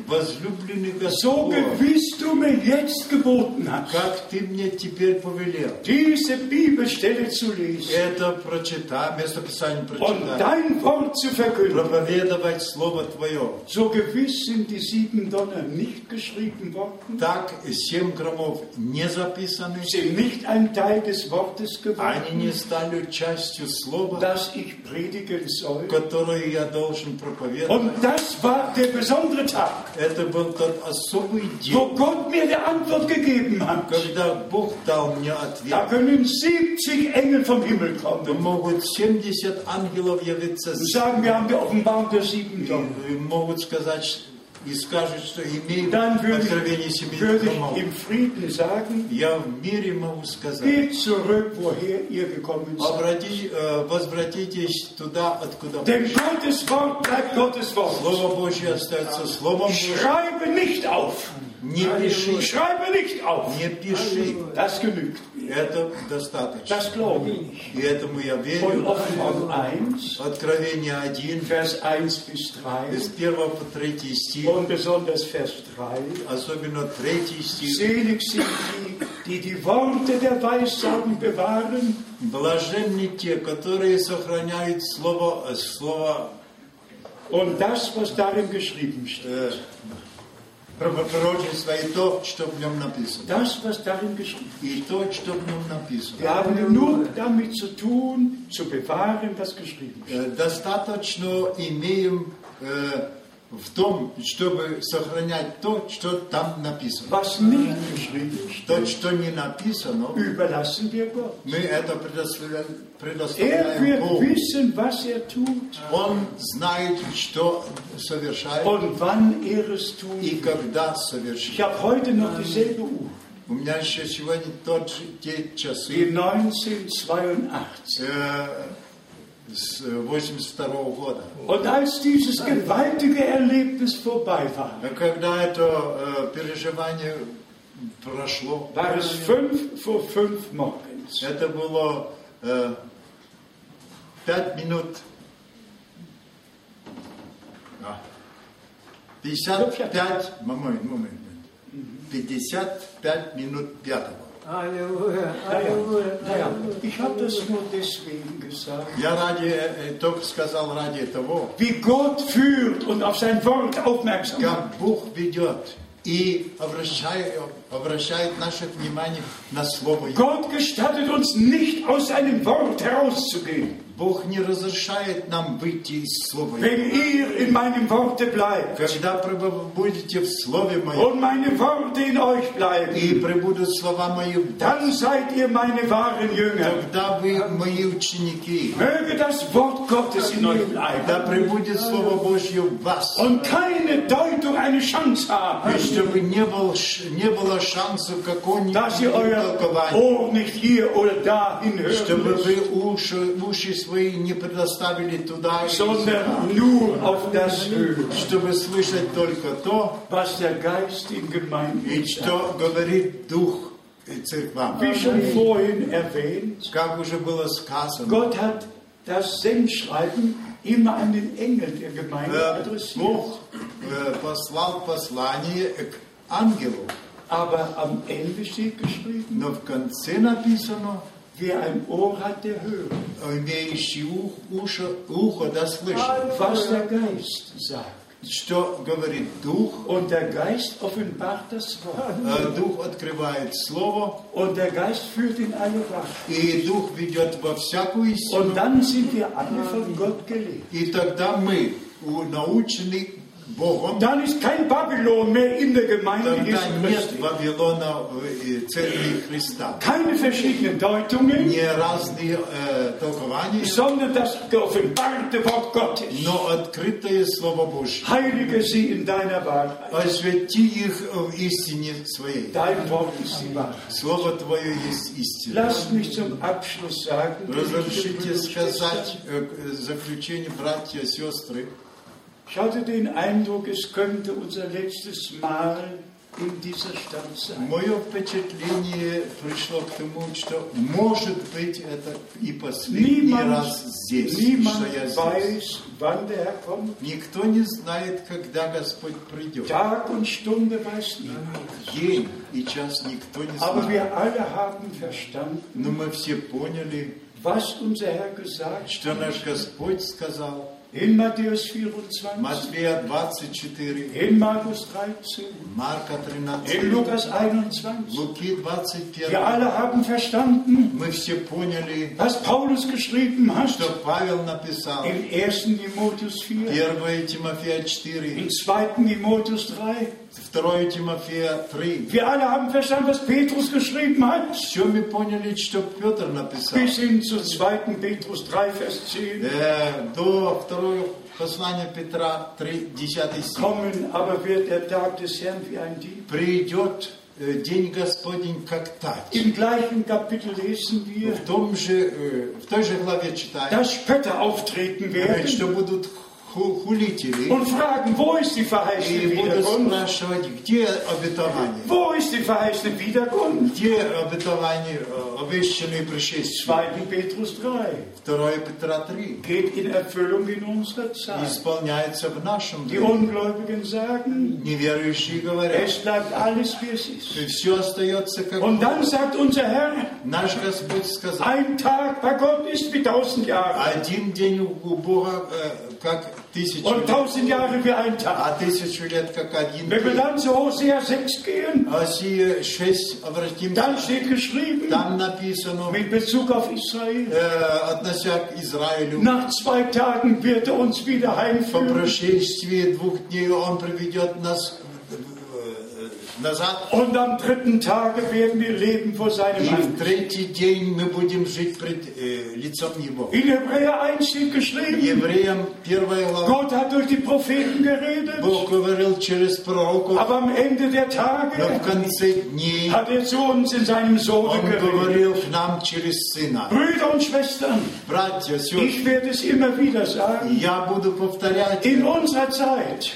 Возлюбленный so Господь, gewiss du mir jetzt geboten hast, как Ты мне теперь повелел. diese Bibelstelle zu lesen Это прочитай, местописание und прочитай. dein Wort zu verkünden. Проповедовать Слово Твое. So gewiss sind die sieben Donner nicht geschrieben worden, Так, 7 граммов не записаны, sind nicht ein Teil des Wortes geworden, они не стали частью слова, das ich predigen soll. которое я должен проповедовать. Und das war der besondere Tag, Это был тот особый wo день, Gott mir die Antwort gegeben hat. когда Бог дал мне Da ответ. können 70 Engel vom Himmel То kommen могут 70 ангелов явиться und с- sagen, wir haben die Offenbarung der sieben и Donner. и могут сказать и скажут, что Dann würde откровение würde ich im Frieden sagen, Я в мире могу сказать, geht zurück, woher ihr gekommen seid. обрати- э, возвратитесь туда, откуда Denn пришли. Gottes Wort bleibt Gottes Wort. Слово Божье остается Словом Божьим. Schreibe nicht auf. Не пиши, Schreibe nicht auf. не пиши. Das genügt. Это достаточно. Das glaube ich. И этому я верю. Offenbarung 1, Откровение 1, Vers 1 bis 3 из 1 по 3 стих, und besonders Vers 3. особенно 3 стих. Selig sind die, die die Worte der Weissagen bewahren Блаженны те, которые сохраняют слово, э, слово und das, was darin geschrieben steht. э, пророчество и то, что в нем написано. Das, was darin geschrieben ist. И то, что в нем написано. Wir haben genug damit zu tun, zu bewahren, was geschrieben ist. Э, Достаточно имеем э, в том, чтобы сохранять то, что там написано. Was nicht geschrieben То, что не написано, überlassen wir Gott. мы это предоставляем, Er предоставляем wird Богу. wissen, was er tut Он знает, что совершает und wann er es tun и когда Ich совершит. habe heute noch dieselbe Uhr, У меня еще сегодня тот же, те часы 1982. э, с 82 года. Und als dieses gewaltige Erlebnis vorbei war, Когда это э, переживание прошло, war es fünf vor fünf morgens. это было э, пять минут, а, 55, момент, момент, 55 минут пятого. Аллилуйя, Naja, аллилуйя, naja, аллилуйя. ich habe das nur deswegen gesagt, Я ради, э, только сказал ради того, wie Gott führt und auf sein Wort aufmerksam macht. как Бог ведет и обращает, обращает наше внимание на Слово Его. Gott gestattet uns nicht, aus seinem Wort herauszugehen. Бог не разрешает нам выйти из Слова Его. Wenn ihr in meinem Worte bleibt Когда будете в Слове Моем, und meine Worte in euch bleiben, и пребудут слова мои в вас, dann seid ihr meine wahren Jünger. тогда вы мои ученики. Möge das Wort Gottes in euch Когда bleiben пребудет Слово Божье в вас, und keine Deutung eine Chance haben, и чтобы не, был, ш- не было шансов какого-нибудь dass ihr euer толкования, Ohr nicht hier oder dahin чтобы вы уши, уши свои не предоставили туда, или сюда, sondern nur auf das hören, чтобы слышать только то, was der Geist in Gemeinden и что говорит Дух церквам. Wie schon vorhin erwähnt, Как уже было сказано, Gott hat das Sendschreiben immer an den Engel der Gemeinde э, adressiert. Бог э, послал послание к ангелу, Aber am Ende steht geschrieben, но в конце написано, wer ein Ohr hat, der höre, имеющий ух, уши, ухо да слышит, was der Geist sagt. что говорит Дух, Und der Geist offenbart das Wort. э, Дух открывает Слово, Und der Geist führt in alle Wahrheit. и Дух ведет во всякую Und истину, dann sind wir alle von Gott gelehrt. и тогда мы научены Богом, Dann ist kein Babylon mehr in der Gemeinde тогда Jesu нет Christi. Вавилона в э, церкви Христа. Keine verschiedenen Deutungen, Не разные э, толкования, sondern das geoffenbarte Wort Gottes. но открытое Слово Божье. Heilige sie in deiner Wahrheit. Освети их в истине своей. Dein Wort ist die Wahrheit. Слово Твое есть истина. Lasst mich zum Abschluss sagen, Разрешите geliebte Brüder und сказать Schwestern, э, э, заключение, братья, сестры. ich hatte den Eindruck, es könnte unser letztes Mal in dieser Stadt sein. Мое впечатление пришло к тому, что может быть это и последний Niemand, раз здесь, что niemand я здесь. weiß, wann der Herr kommt. Никто не знает, когда Господь придет. Tag und Stunde weiß niemand. День и час никто не Aber знает. wir alle haben verstanden, Но мы все поняли, was unser Herr gesagt что наш Господь сказал In Matthäus 24, Матфея 24, in Markus 13, Марка in 13, Lukas 21. Луки Wir 21. alle haben verstanden, Мы все поняли, was Paulus geschrieben hat что Павел написал in 1. Timotheus 4, 1 Тимофея in 4, 2. Timotheus 3. 2 Тимофея 3. Wir alle haben verstanden, was Petrus geschrieben hat, Все мы поняли, что Петр написал. bis hin zu 2. Petrus 3, Vers 10. Э, до второго послания Петра 3, 10 стих. Kommen aber wird der Tag des Herrn wie ein Dieb. Придет э, день Господень как тать. Im gleichen Kapitel lesen wir, В, том же, э, в той же главе читаем, dass Spötter auftreten говорит, что werden будут ху- хулители und fragen, wo ist die verheißene и будут Wiederkunft? спрашивать, где обетование, Wo ist ist die verheißene Wiederkunft? Где обетование, э, обещанное пришествие? 2. Petrus 3. 2 Петра 3. Geht in Erfüllung in unserer Zeit. Исполняется в нашем Die времени. Ungläubigen sagen, Неверующие говорят, es bleibt alles wie es ist. и все остается как Und dann sagt unser Herr, наш Господь сказал. ein Tag bei Gott ist wie tausend Jahre. Один день у Бога э, как тысячу Und лет, tausend Jahre wie ein Tag. а тысячу лет как один Wenn wir день. dann zu Hosea 6 gehen, Осия 6 обратимся. dann steht geschrieben, Там написано, mit Bezug auf Israel, э, относя к Израилю, nach zwei Tagen wird er uns wieder по heimführen. прошествии двух дней Он приведет нас э, назад. und am dritten Tage werden wir leben vor seinem Angesicht. In Hebräer 1 steht geschrieben, Gott hat durch die Propheten geredet, aber am Ende der Tage hat er zu uns in seinem Sohn geredet. Brüder und Schwestern, ich werde es immer wieder sagen, in unserer Zeit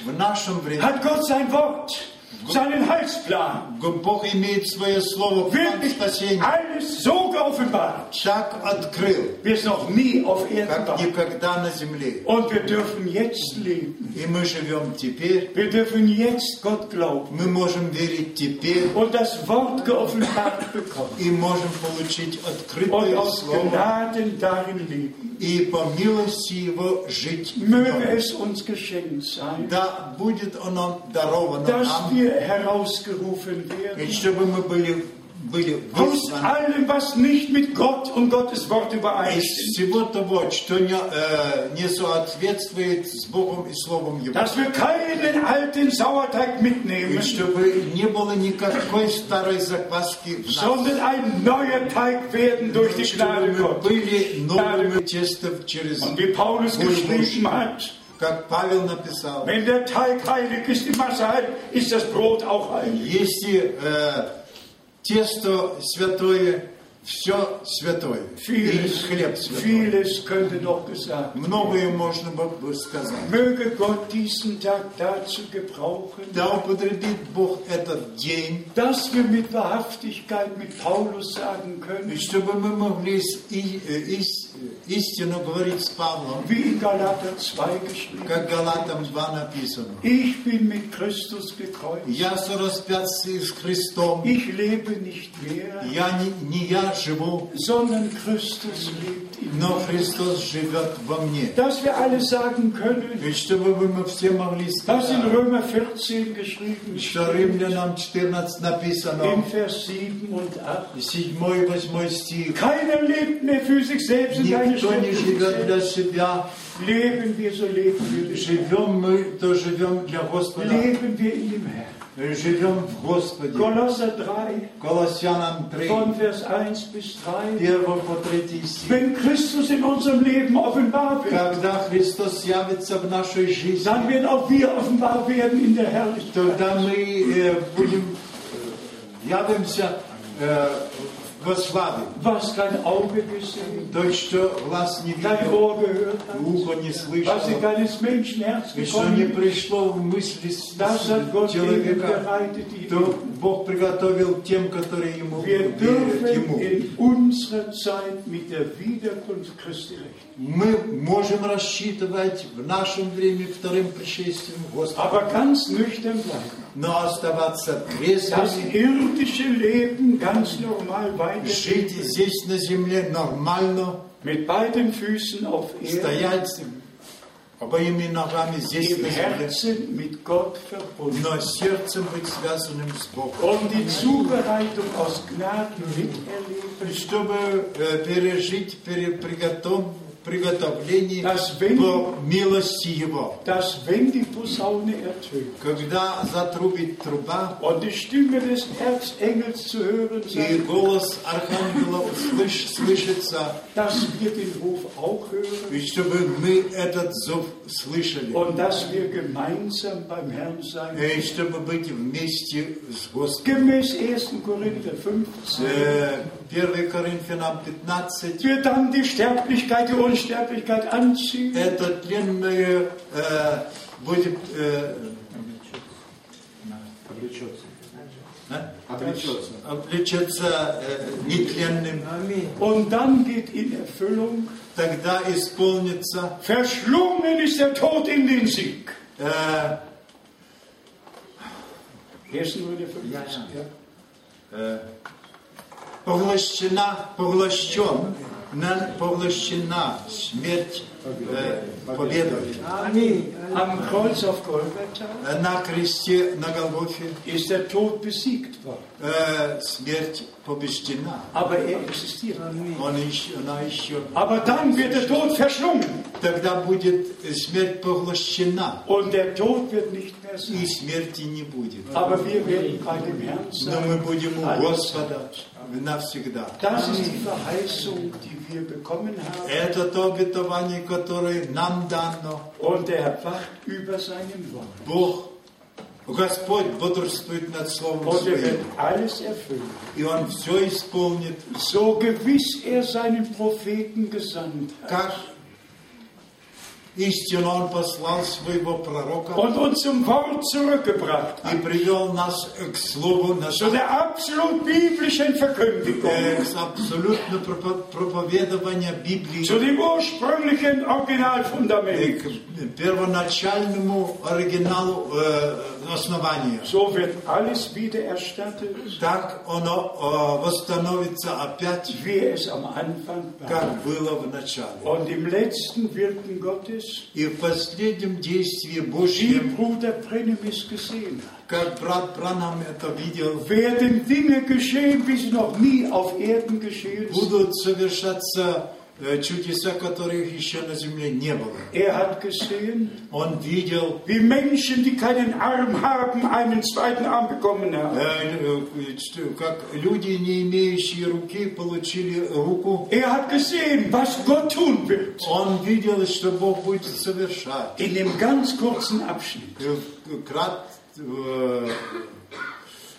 hat Gott sein Wort seinen Heilsplan, Бог имеет свое слово, план wirklich спасения, alles so geoffenbart, так открыл, wie es noch nie auf Erden как никогда на земле. Und wir dürfen jetzt leben. И мы живем теперь, Wir dürfen jetzt Gott glauben мы можем верить теперь und das Wort geoffenbart bekommen и можем получить und открытое aus слово Gnaden darin leben. и по милости Его жить в Möge es uns geschenkt sein, Да будет оно даровано dass нам, wir herausgerufen и werden чтобы мы были, были aus вызваны allem, was nicht mit Gott und Gottes Wort из übereinstimmt. всего того, что не, э, не соответствует с Богом и Словом Его. Dass wir keinen alten Sauerteig И mitnehmen, чтобы не было никакой старой закваски в нас. sondern ein neuer Teig werden durch die Gnade Чтобы мы Gottes. были новым тестом через, Und wie Paulus geschrieben hat, как Павел написал, wenn der Teig heilig ist, die Masse heilig, ist das Brot auch heilig. если э, тесто святое, все святое, и Vieles, хлеб святой. vieles könnte noch gesagt. Многое можно было бы сказать. Möge Gott diesen Tag dazu gebrauchen, Да употребит Бог этот день, dass wir mit Wahrhaftigkeit mit Paulus sagen и können, чтобы мы могли и- э, ис- э, истину говорить с Павлом, wie in Galater 2 geschrieben, как Галатам 2 написано. ich bin mit Christus gekreuzigt. Я сораспят с Христом, Ich lebe nicht mehr, я не, не я живу, sondern Christus lebt in но mir. Христос живет во мне. Dass wir alle sagen können, И чтобы вы- мы все могли was in сказать, Römer 14 geschrieben что steht, Римлянам 14 in написано, Vers 7 und 8. 7-8 стих, Keiner lebt mehr für sich selbst und keine Никто не живет для себя, живем мы, то живем для Господа, живем в Господе. Kolosser 3, Колоссянам 3, von Vers 1 bis 3. 1 по 3 стих. Когда Христос явится в нашей жизни, dann werden auch wir offenbar werden in der Herrlichkeit. тогда мы э, будем, э, явимся во славе. Was kein Auge gesehen, То, что глаз не видел, ухо не was in слышало, keines Menschen Herz и что не пришло в мысли человека, то Бог приготовил тем, которые Ему верят Ему. Мы можем рассчитывать в нашем времени вторым пришествием Господа, Das irdische Leben ganz normal weitergeht. Mit beiden Füßen auf Erden. Im Herzen mit Gott verbunden. und die Zubereitung aus Gnaden miterleben. Чтобы э, пережить пере- приготов- приготовление Das wenn- по милости Его. dass wenn die Posaune ertönt Когда затрубит труба, und die Stimme des Erzengels zu hören и sein, голос Архангела услыш- слышится, dass wir den Ruf auch hören и чтобы мы этот зов слышали, und dass wir gemeinsam beim Herrn sein и чтобы быть вместе с Господом. Gemäß 1. Korinther 15 Э, 1 Коринфянам 15 wird dann die Sterblichkeit, die anziehen. Это тленное э, будет э, да, Облечется. облечется э, нетленным, Und dann geht in Erfüllung, тогда исполнится verschlungen ist der Tod in den Sieg. э, 1. Korinther 15. Ja, ja. э, поглощена, поглощен, на- поглощена смерть победой. Am Kreuz auf Golgatha Э, На кресте на Голгофе ist der Tod besiegt worden. э, смерть побеждена. Aber er existiert. Он еще, она еще. Aber dann wird der Tod verschlungen. Тогда будет э, смерть поглощена, Und der Tod wird nicht mehr и sein. смерти не будет. Aber wir werden bei dem Herrn Но мы sein. будем у Господа навсегда. Das ist die Verheißung, die wir bekommen haben. Это то обетование, которое нам дано. Und er wacht über seinem Wort. Бог, Господь бодрствует над Словом Und er wird Своим, alles erfüllen. и Он все исполнит, So gewiss er seinen Propheten gesandt hat. как истинно Он послал своего пророка Und uns zum Wort zurückgebracht и привел нас к Слову, на Zu der absolut biblischen Verkündigung. э, к абсолютно пропо- проповедование Библии, Zu dem ursprünglichen э, Originalfundament. Первоначальному оригиналу э, основания. So wird alles wiedererstattet, Так оно э, восстановится опять, wie es am Anfang war. как было в начале. Und im letzten Wirken Gottes, И в последнем действии wie Божьем, gesehen hat, как брат Бранам это видел, werden Dinge geschehen, wie sie noch nie auf Erden geschehen sind. будут совершаться э, чудеса, которых еще на земле не было. Er hat gesehen, Он видел, wie Menschen, die keinen Arm haben, einen zweiten Arm bekommen э, haben. э, что- как люди, не имеющие руки, получили руку. Er hat gesehen, was Gott tun wird. Он видел, что Бог будет совершать. In dem ganz kurzen Abschnitt. Э, в крат- э,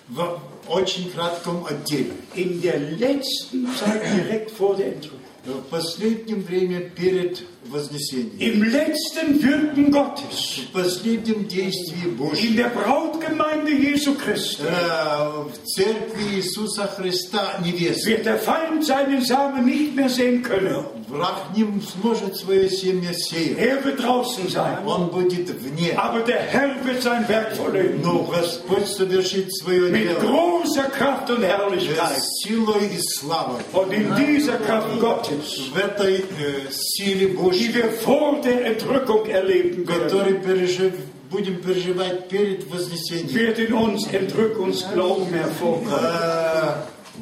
в очень кратком отделе. In der letzten Zeit direkt vor der Entrückung. В последнем время перед Вознесением. Im letzten Wirken Gottes. В последнем действии In Божьем. der Brautgemeinde Jesu Christi. Э, В церкви Иисуса Христа невеста. Wird der Feind seinen Samen nicht mehr sehen können. Враг не сможет свое семя сеять. Er wird draußen sein. Он будет вне. Aber der Herr wird sein Werk vollenden. Но Господь совершит свое Mit дело großer Kraft und э, Herrlichkeit. с силой и славой. Und in dieser Kraft Gottes, В этой э, силе die Божьей, wir vor der Entrückung erleben werden, который пережив- будем переживать перед Вознесением, wird in uns Entrückungsglauben hervorkommen. э,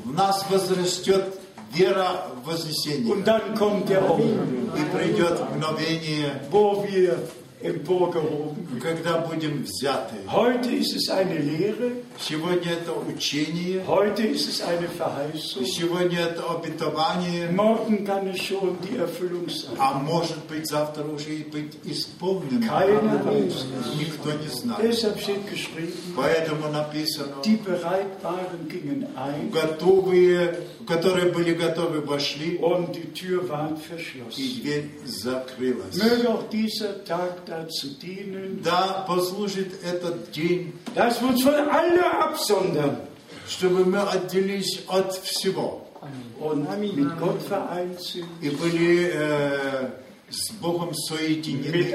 в нас возрастет вера в Вознесение. Und dann kommt der Augenblick, И придет мгновение, wo wir emporgehoben werden. когда будем взяты. Heute ist es eine Lehre, Сегодня это учение, heute ist es eine Verheißung, сегодня это обетование, morgen kann es schon die Erfüllung sein. а может быть завтра уже и быть исполнено. Keiner weiß. Никто не знает. Deshalb steht geschrieben, Поэтому написано, die bereit waren, gingen ein готовые, которые были готовы, вошли, und die Tür war и verschlossen. дверь закрылась. Möge auch dieser Tag dazu dienen, Да, послужит этот день, dass wir uns von aller absondern чтобы мы отделились от всего und mit Gott vereint sind, и были э, с Богом соединены,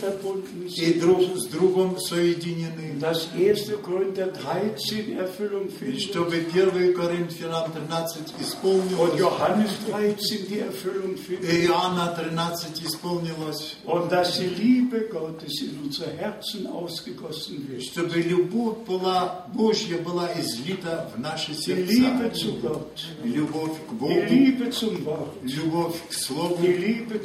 verbunden и друг с другом соединены. Dass 1. Korinther 13 Erfüllung И findet чтобы 1 Коринфянам 13 und исполнилось, Johannes 13 die Erfüllung findet. и Иоанна 13 исполнилось, Und dass die Liebe Gottes in unsere Herzen ausgegossen wird. чтобы любовь была, Божья была излита в наши Die Liebe сердца. zu Gott, Любовь к die Богу, Liebe zum Wort, любовь к Слову, die Liebe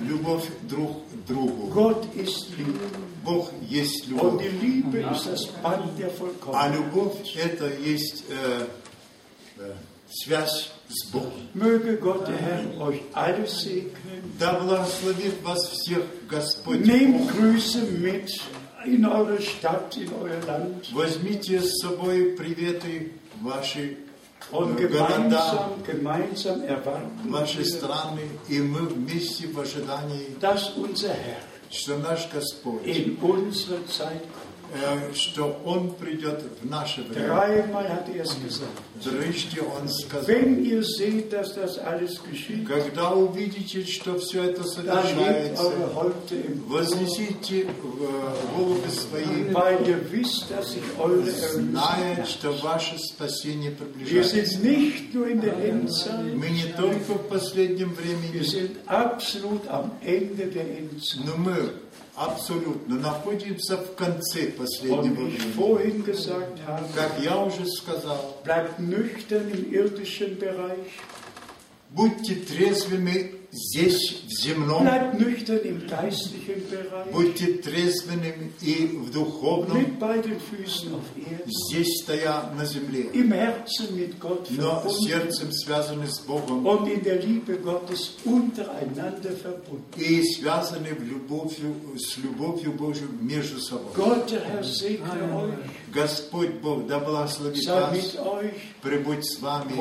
любовь друг к другу. Gott ist Liebe. Bог есть Und любовь. die Liebe ist das Band der А любовь это есть э, э, связь с Богом. Möge Gott, der Herr, euch alle segnen. Да благословит вас всех Господь. Nehmt Бог. Grüße mit in eure Stadt, in euer Land. Возьмите с собой приветы ваши Und gemeinsam, gemeinsam erwarten, dass unser Herr in unsere Zeit kommt. Э, что Он придет в наше время. Er. Трижды Он сказал, когда увидите, что все это совершается, вознесите головы свои, зная, что ваше спасение приближается. Мы не только в последнем времени, но мы абсолютно находимся в конце последнего времени. Как я уже сказал, bleibt nüchtern im irdischen Bereich, будьте трезвыми здесь, в земном, bleibt nüchtern im geistlichen Bereich, будьте трезвыми и в духовном, mit beiden Füßen auf Erden, здесь стоя на земле, im Herzen mit Gott но verbunden сердцем связаны с Богом und in der Liebe Gottes untereinander verbunden. и связаны в любовью, с любовью Божью между собой. Gott, der Herr, segne euch, Господь Бог, да благословит вас, прибудь с вами.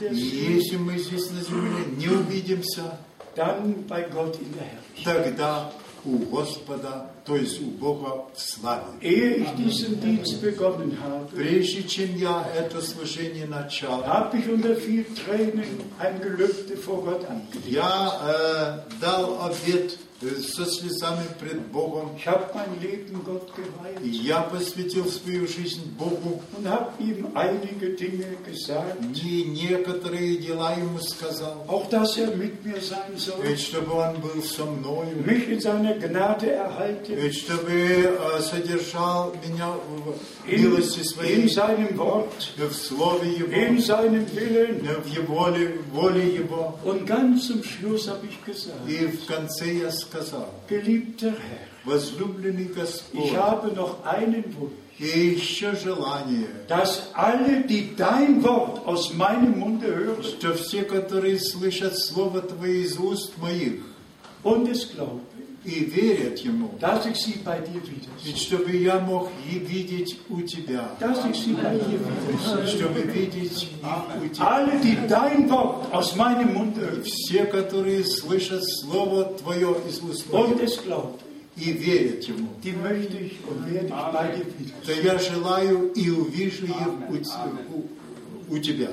Если мы здесь на земле не увидимся, тогда у Господа, то есть у Бога в славе. Прежде чем я это служение начал, я э, дал обед э, со слезами пред Богом. И Я посвятил свою жизнь Богу, и некоторые дела Ему сказал, auch dass er mit mir sein soll, ведь чтобы Он был со мною, mich in seiner Gnade erhalten, ведь чтобы э, содержал меня в in, милости in Своей, seinem Wort, в Слове in Его, seinem Willen. в Его воле, воле Его. Und ganz zum Schluss habe ich gesagt, И в конце я сказал, Geliebter Herr, ich habe noch einen Wunsch, dass alle, die dein Wort aus meinem Munde hören, und es glauben, и верят Ему, dass ich sie bei dir wiedersehe. ведь чтобы я мог и видеть у Тебя, Dass ich sie bei dir wiedersehe. чтобы видеть их у Тебя. Alle, die dein Wort aus meinem Munde hören Все, которые слышат Слово Твое из уст und es и верят Ему, die möchte ich und werde ich bei dir wiedersehen. то я желаю и увижу их у, Т- у- Тебя.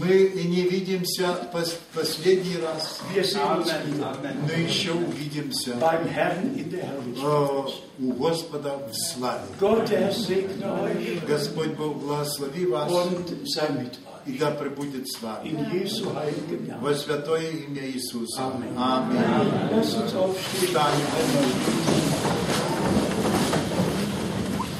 Мы не видимся пос- последний раз, но еще увидимся beim Herrn in der э, Herrlichkeit. у Господа в славе. Господь Бог благослови вас и да пребудет с вами. Во святое имя Иисуса. Аминь. Встанем.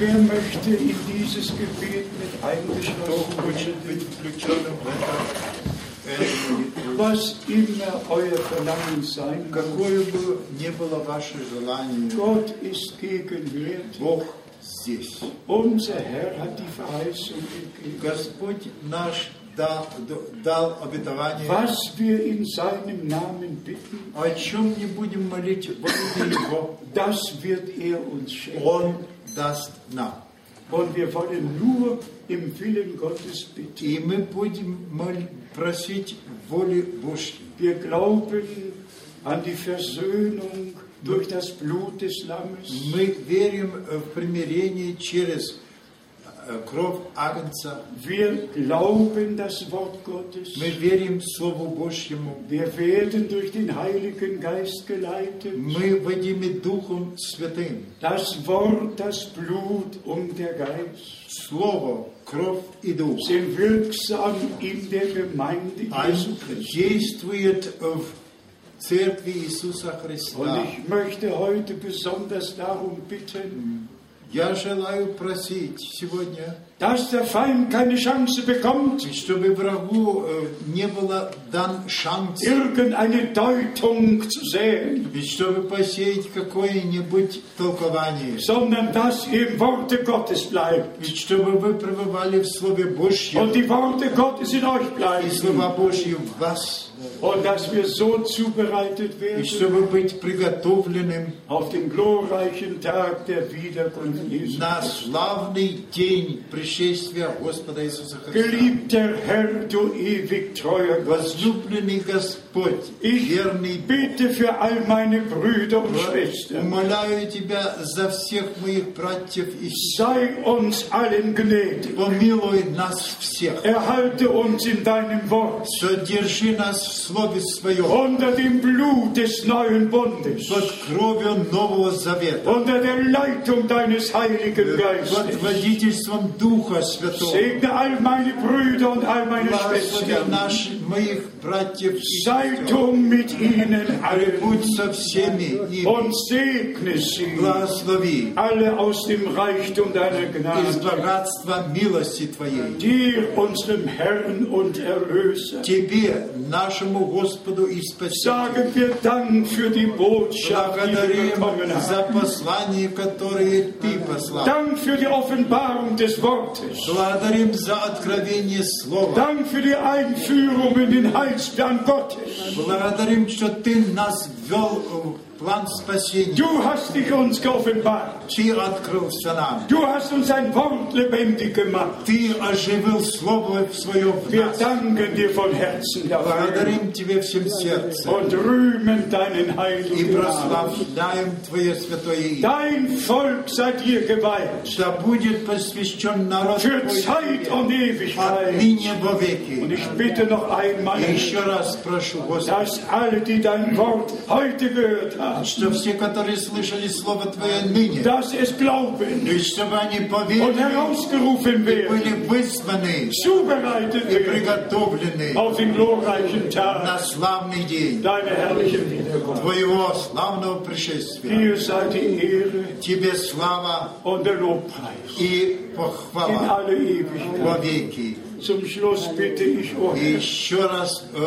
Wer möchte in dieses Gebet Кто хочет быть включенным в это, эту молитву? Was immer euer Verlangen sein kann, Какое бы ни было ваше желание, Gott ist gegenwärtig. Бог здесь. Unser Herr hat die Verheißung gegeben. Господь наш дал, дал обетование, Was wir in seinem Namen bitten, о чем не будем молить во имя Его, das wird er uns schenken. Он даст нам. Und wir wollen nur im Willen Gottes bitten. И мы будем мол- просить воли Божьей. Wir glauben an die Versöhnung durch das Blut des Lammes. Мы верим в примирение через э, кровь Агнца. Wir glauben das Wort Gottes. Мы верим Слову Божьему. Wir werden durch den Heiligen Geist geleitet. Мы водимы Духом Святым. Das Wort, das Blut und der Geist Слово, кровь и Дух. sind wirksam in der Gemeinde Jesu Он Christi. действует в Церкви Иисуса Und Христа. ich möchte heute besonders darum bitten, Я желаю просить сегодня, dass der Feind keine Chance bekommt, чтобы врагу э, не было дан шанс, irgendeine Deutung zu sehen, ведь чтобы посеять какое-нибудь толкование, sondern dass ihr im Worte Gottes bleibt ведь чтобы вы пребывали в Слове Божьем, und die Worte Gottes in euch и bleiben. Слово Божье в вас. Und dass wir so zubereitet И werden чтобы быть приготовленным auf den glorreichen Tag der Wiederkunft Jesu. на славный день пришествия Господа Иисуса Христа. Geliebter Herr, du ewig treuer Gott, Возлюбленный Господь, ich верный bitte für all meine Brüder und Schwestern, Умоляю Тебя за всех моих братьев и сестер. sei uns allen gnädig. Помилуй нас всех. Erhalte uns in deinem Wort Содержи нас в Слове Своем. unter dem Blut des neuen Bundes, Под кровью Нового Завета. unter der Leitung deines Heiligen Под Geistes. водительством Духа Святого. Segne all meine Brüder und all meine Благослови Schwestern. наших, моих братьев и Sei сестер. du mit ihnen allen Будь со всеми ими. und segne sie Благослови alle aus dem Reichtum deiner из Gnade. богатства милости Твоей. Dir, unserem Herrn und Erlöser, Тебе, нашему Господу и Спасителю. Благодарим за послание, которое Ты послал. Благодарим за откровение Слова. Благодарим, что Ты нас ввел план спасения. Du hast dich uns geoffenbart. Ты открылся нам. Du hast uns ein Wort lebendig gemacht. Ты оживил Слово в Своем в Wir нас. danken dir von Herzen dafür Благодарим Тебе всем сердцем und rühmen deinen и heiligen Namen. прославляем Твое святое имя. Dein Volk sei dir geweiht Да будет посвящен народ für Твой Zeit Тебе und Ewigkeit. отныне во Und веки. ich bitte noch einmal, И еще раз прошу, Господи, dass alle, die dein Wort heute gehört haben, что все, которые слышали Слово Твое ныне, dass es glauben и чтобы они und поверили herausgerufen и werden, были вызваны zubereitet и приготовлены auf den glorreichen Tag на славный день deiner herrlichen Wiederkunft. Твоего славного пришествия. Dir sei die Ehre Тебе слава und der Lobpreis и in похвала alle Ewigkeit. во веки. Zum Schluss bitte ich И euch, еще раз э,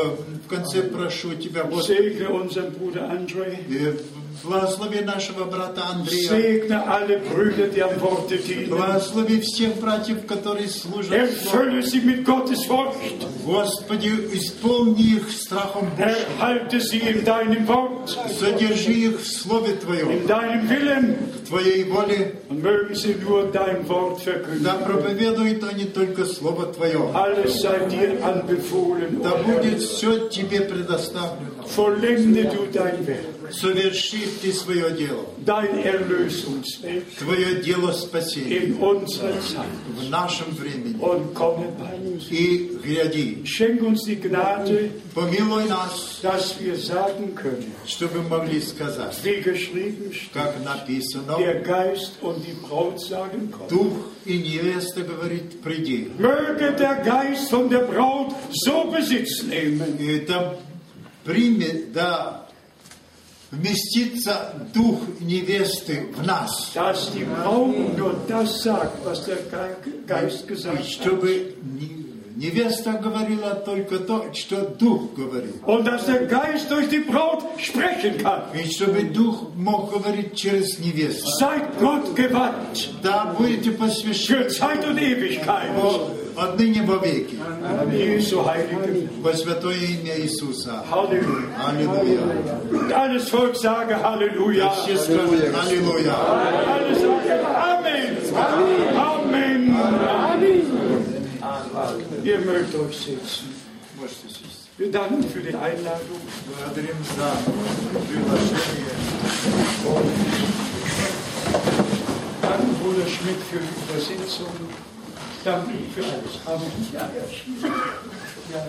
в конце прошу Тебя, Господи, segne unseren Bruder André, э, благослови нашего брата Андрея, segne alle Brüder, die am Worte dienen. благослови всех братьев, которые служат. Erfülle sie mit Gottes Furcht. Господи, исполни их страхом Божьим. Erhalte sie in deinem Wort, Содержи их в Слове Твоем, in deinem Willen в Твоей воле. und mögen sie nur dein Wort Да проповедуют они только Слово Твое. Alles sei dir anbefohlen. Да будет все Тебе предоставлено. Vollende du dein Werk, Соверши Ты свое дело, dein Erlösungswerk Твое дело спасения in unserer Zeit в нашем времени. und komme bei uns. И гляди, Schenk uns die Gnade, помилуй нас, dass wir sagen können, чтобы могли сказать, wie geschrieben steht, как написано, der Geist und die Braut sagen kommen. Дух и невеста говорит, приди. Möge der Geist von der Braut so Besitz nehmen, И это примет, да, вместится дух невесты в нас, dass die Braut nur das sagt, was der Ge- Geist gesagt hat. чтобы не- невеста говорила только то, что дух говорит. Und dass der Geist durch die Braut sprechen kann. И чтобы дух мог говорить через невесту. Seid Gott gewandt Да, будете посвящены für Zeit und Ewigkeit. отныне во веки. Jesu heilige Во святое имя Иисуса. Halleluja. Аллилуйя. Alles Volk sage Halleluja. Все скажут Аллилуйя. Alle sagen Amen. Amen. Ihr mögt euch setzen. Wir danken für die Einladung. Danke, Bruder Schmidt, für die Übersetzung. Danke für alles. Amen. Ja, ja, ja.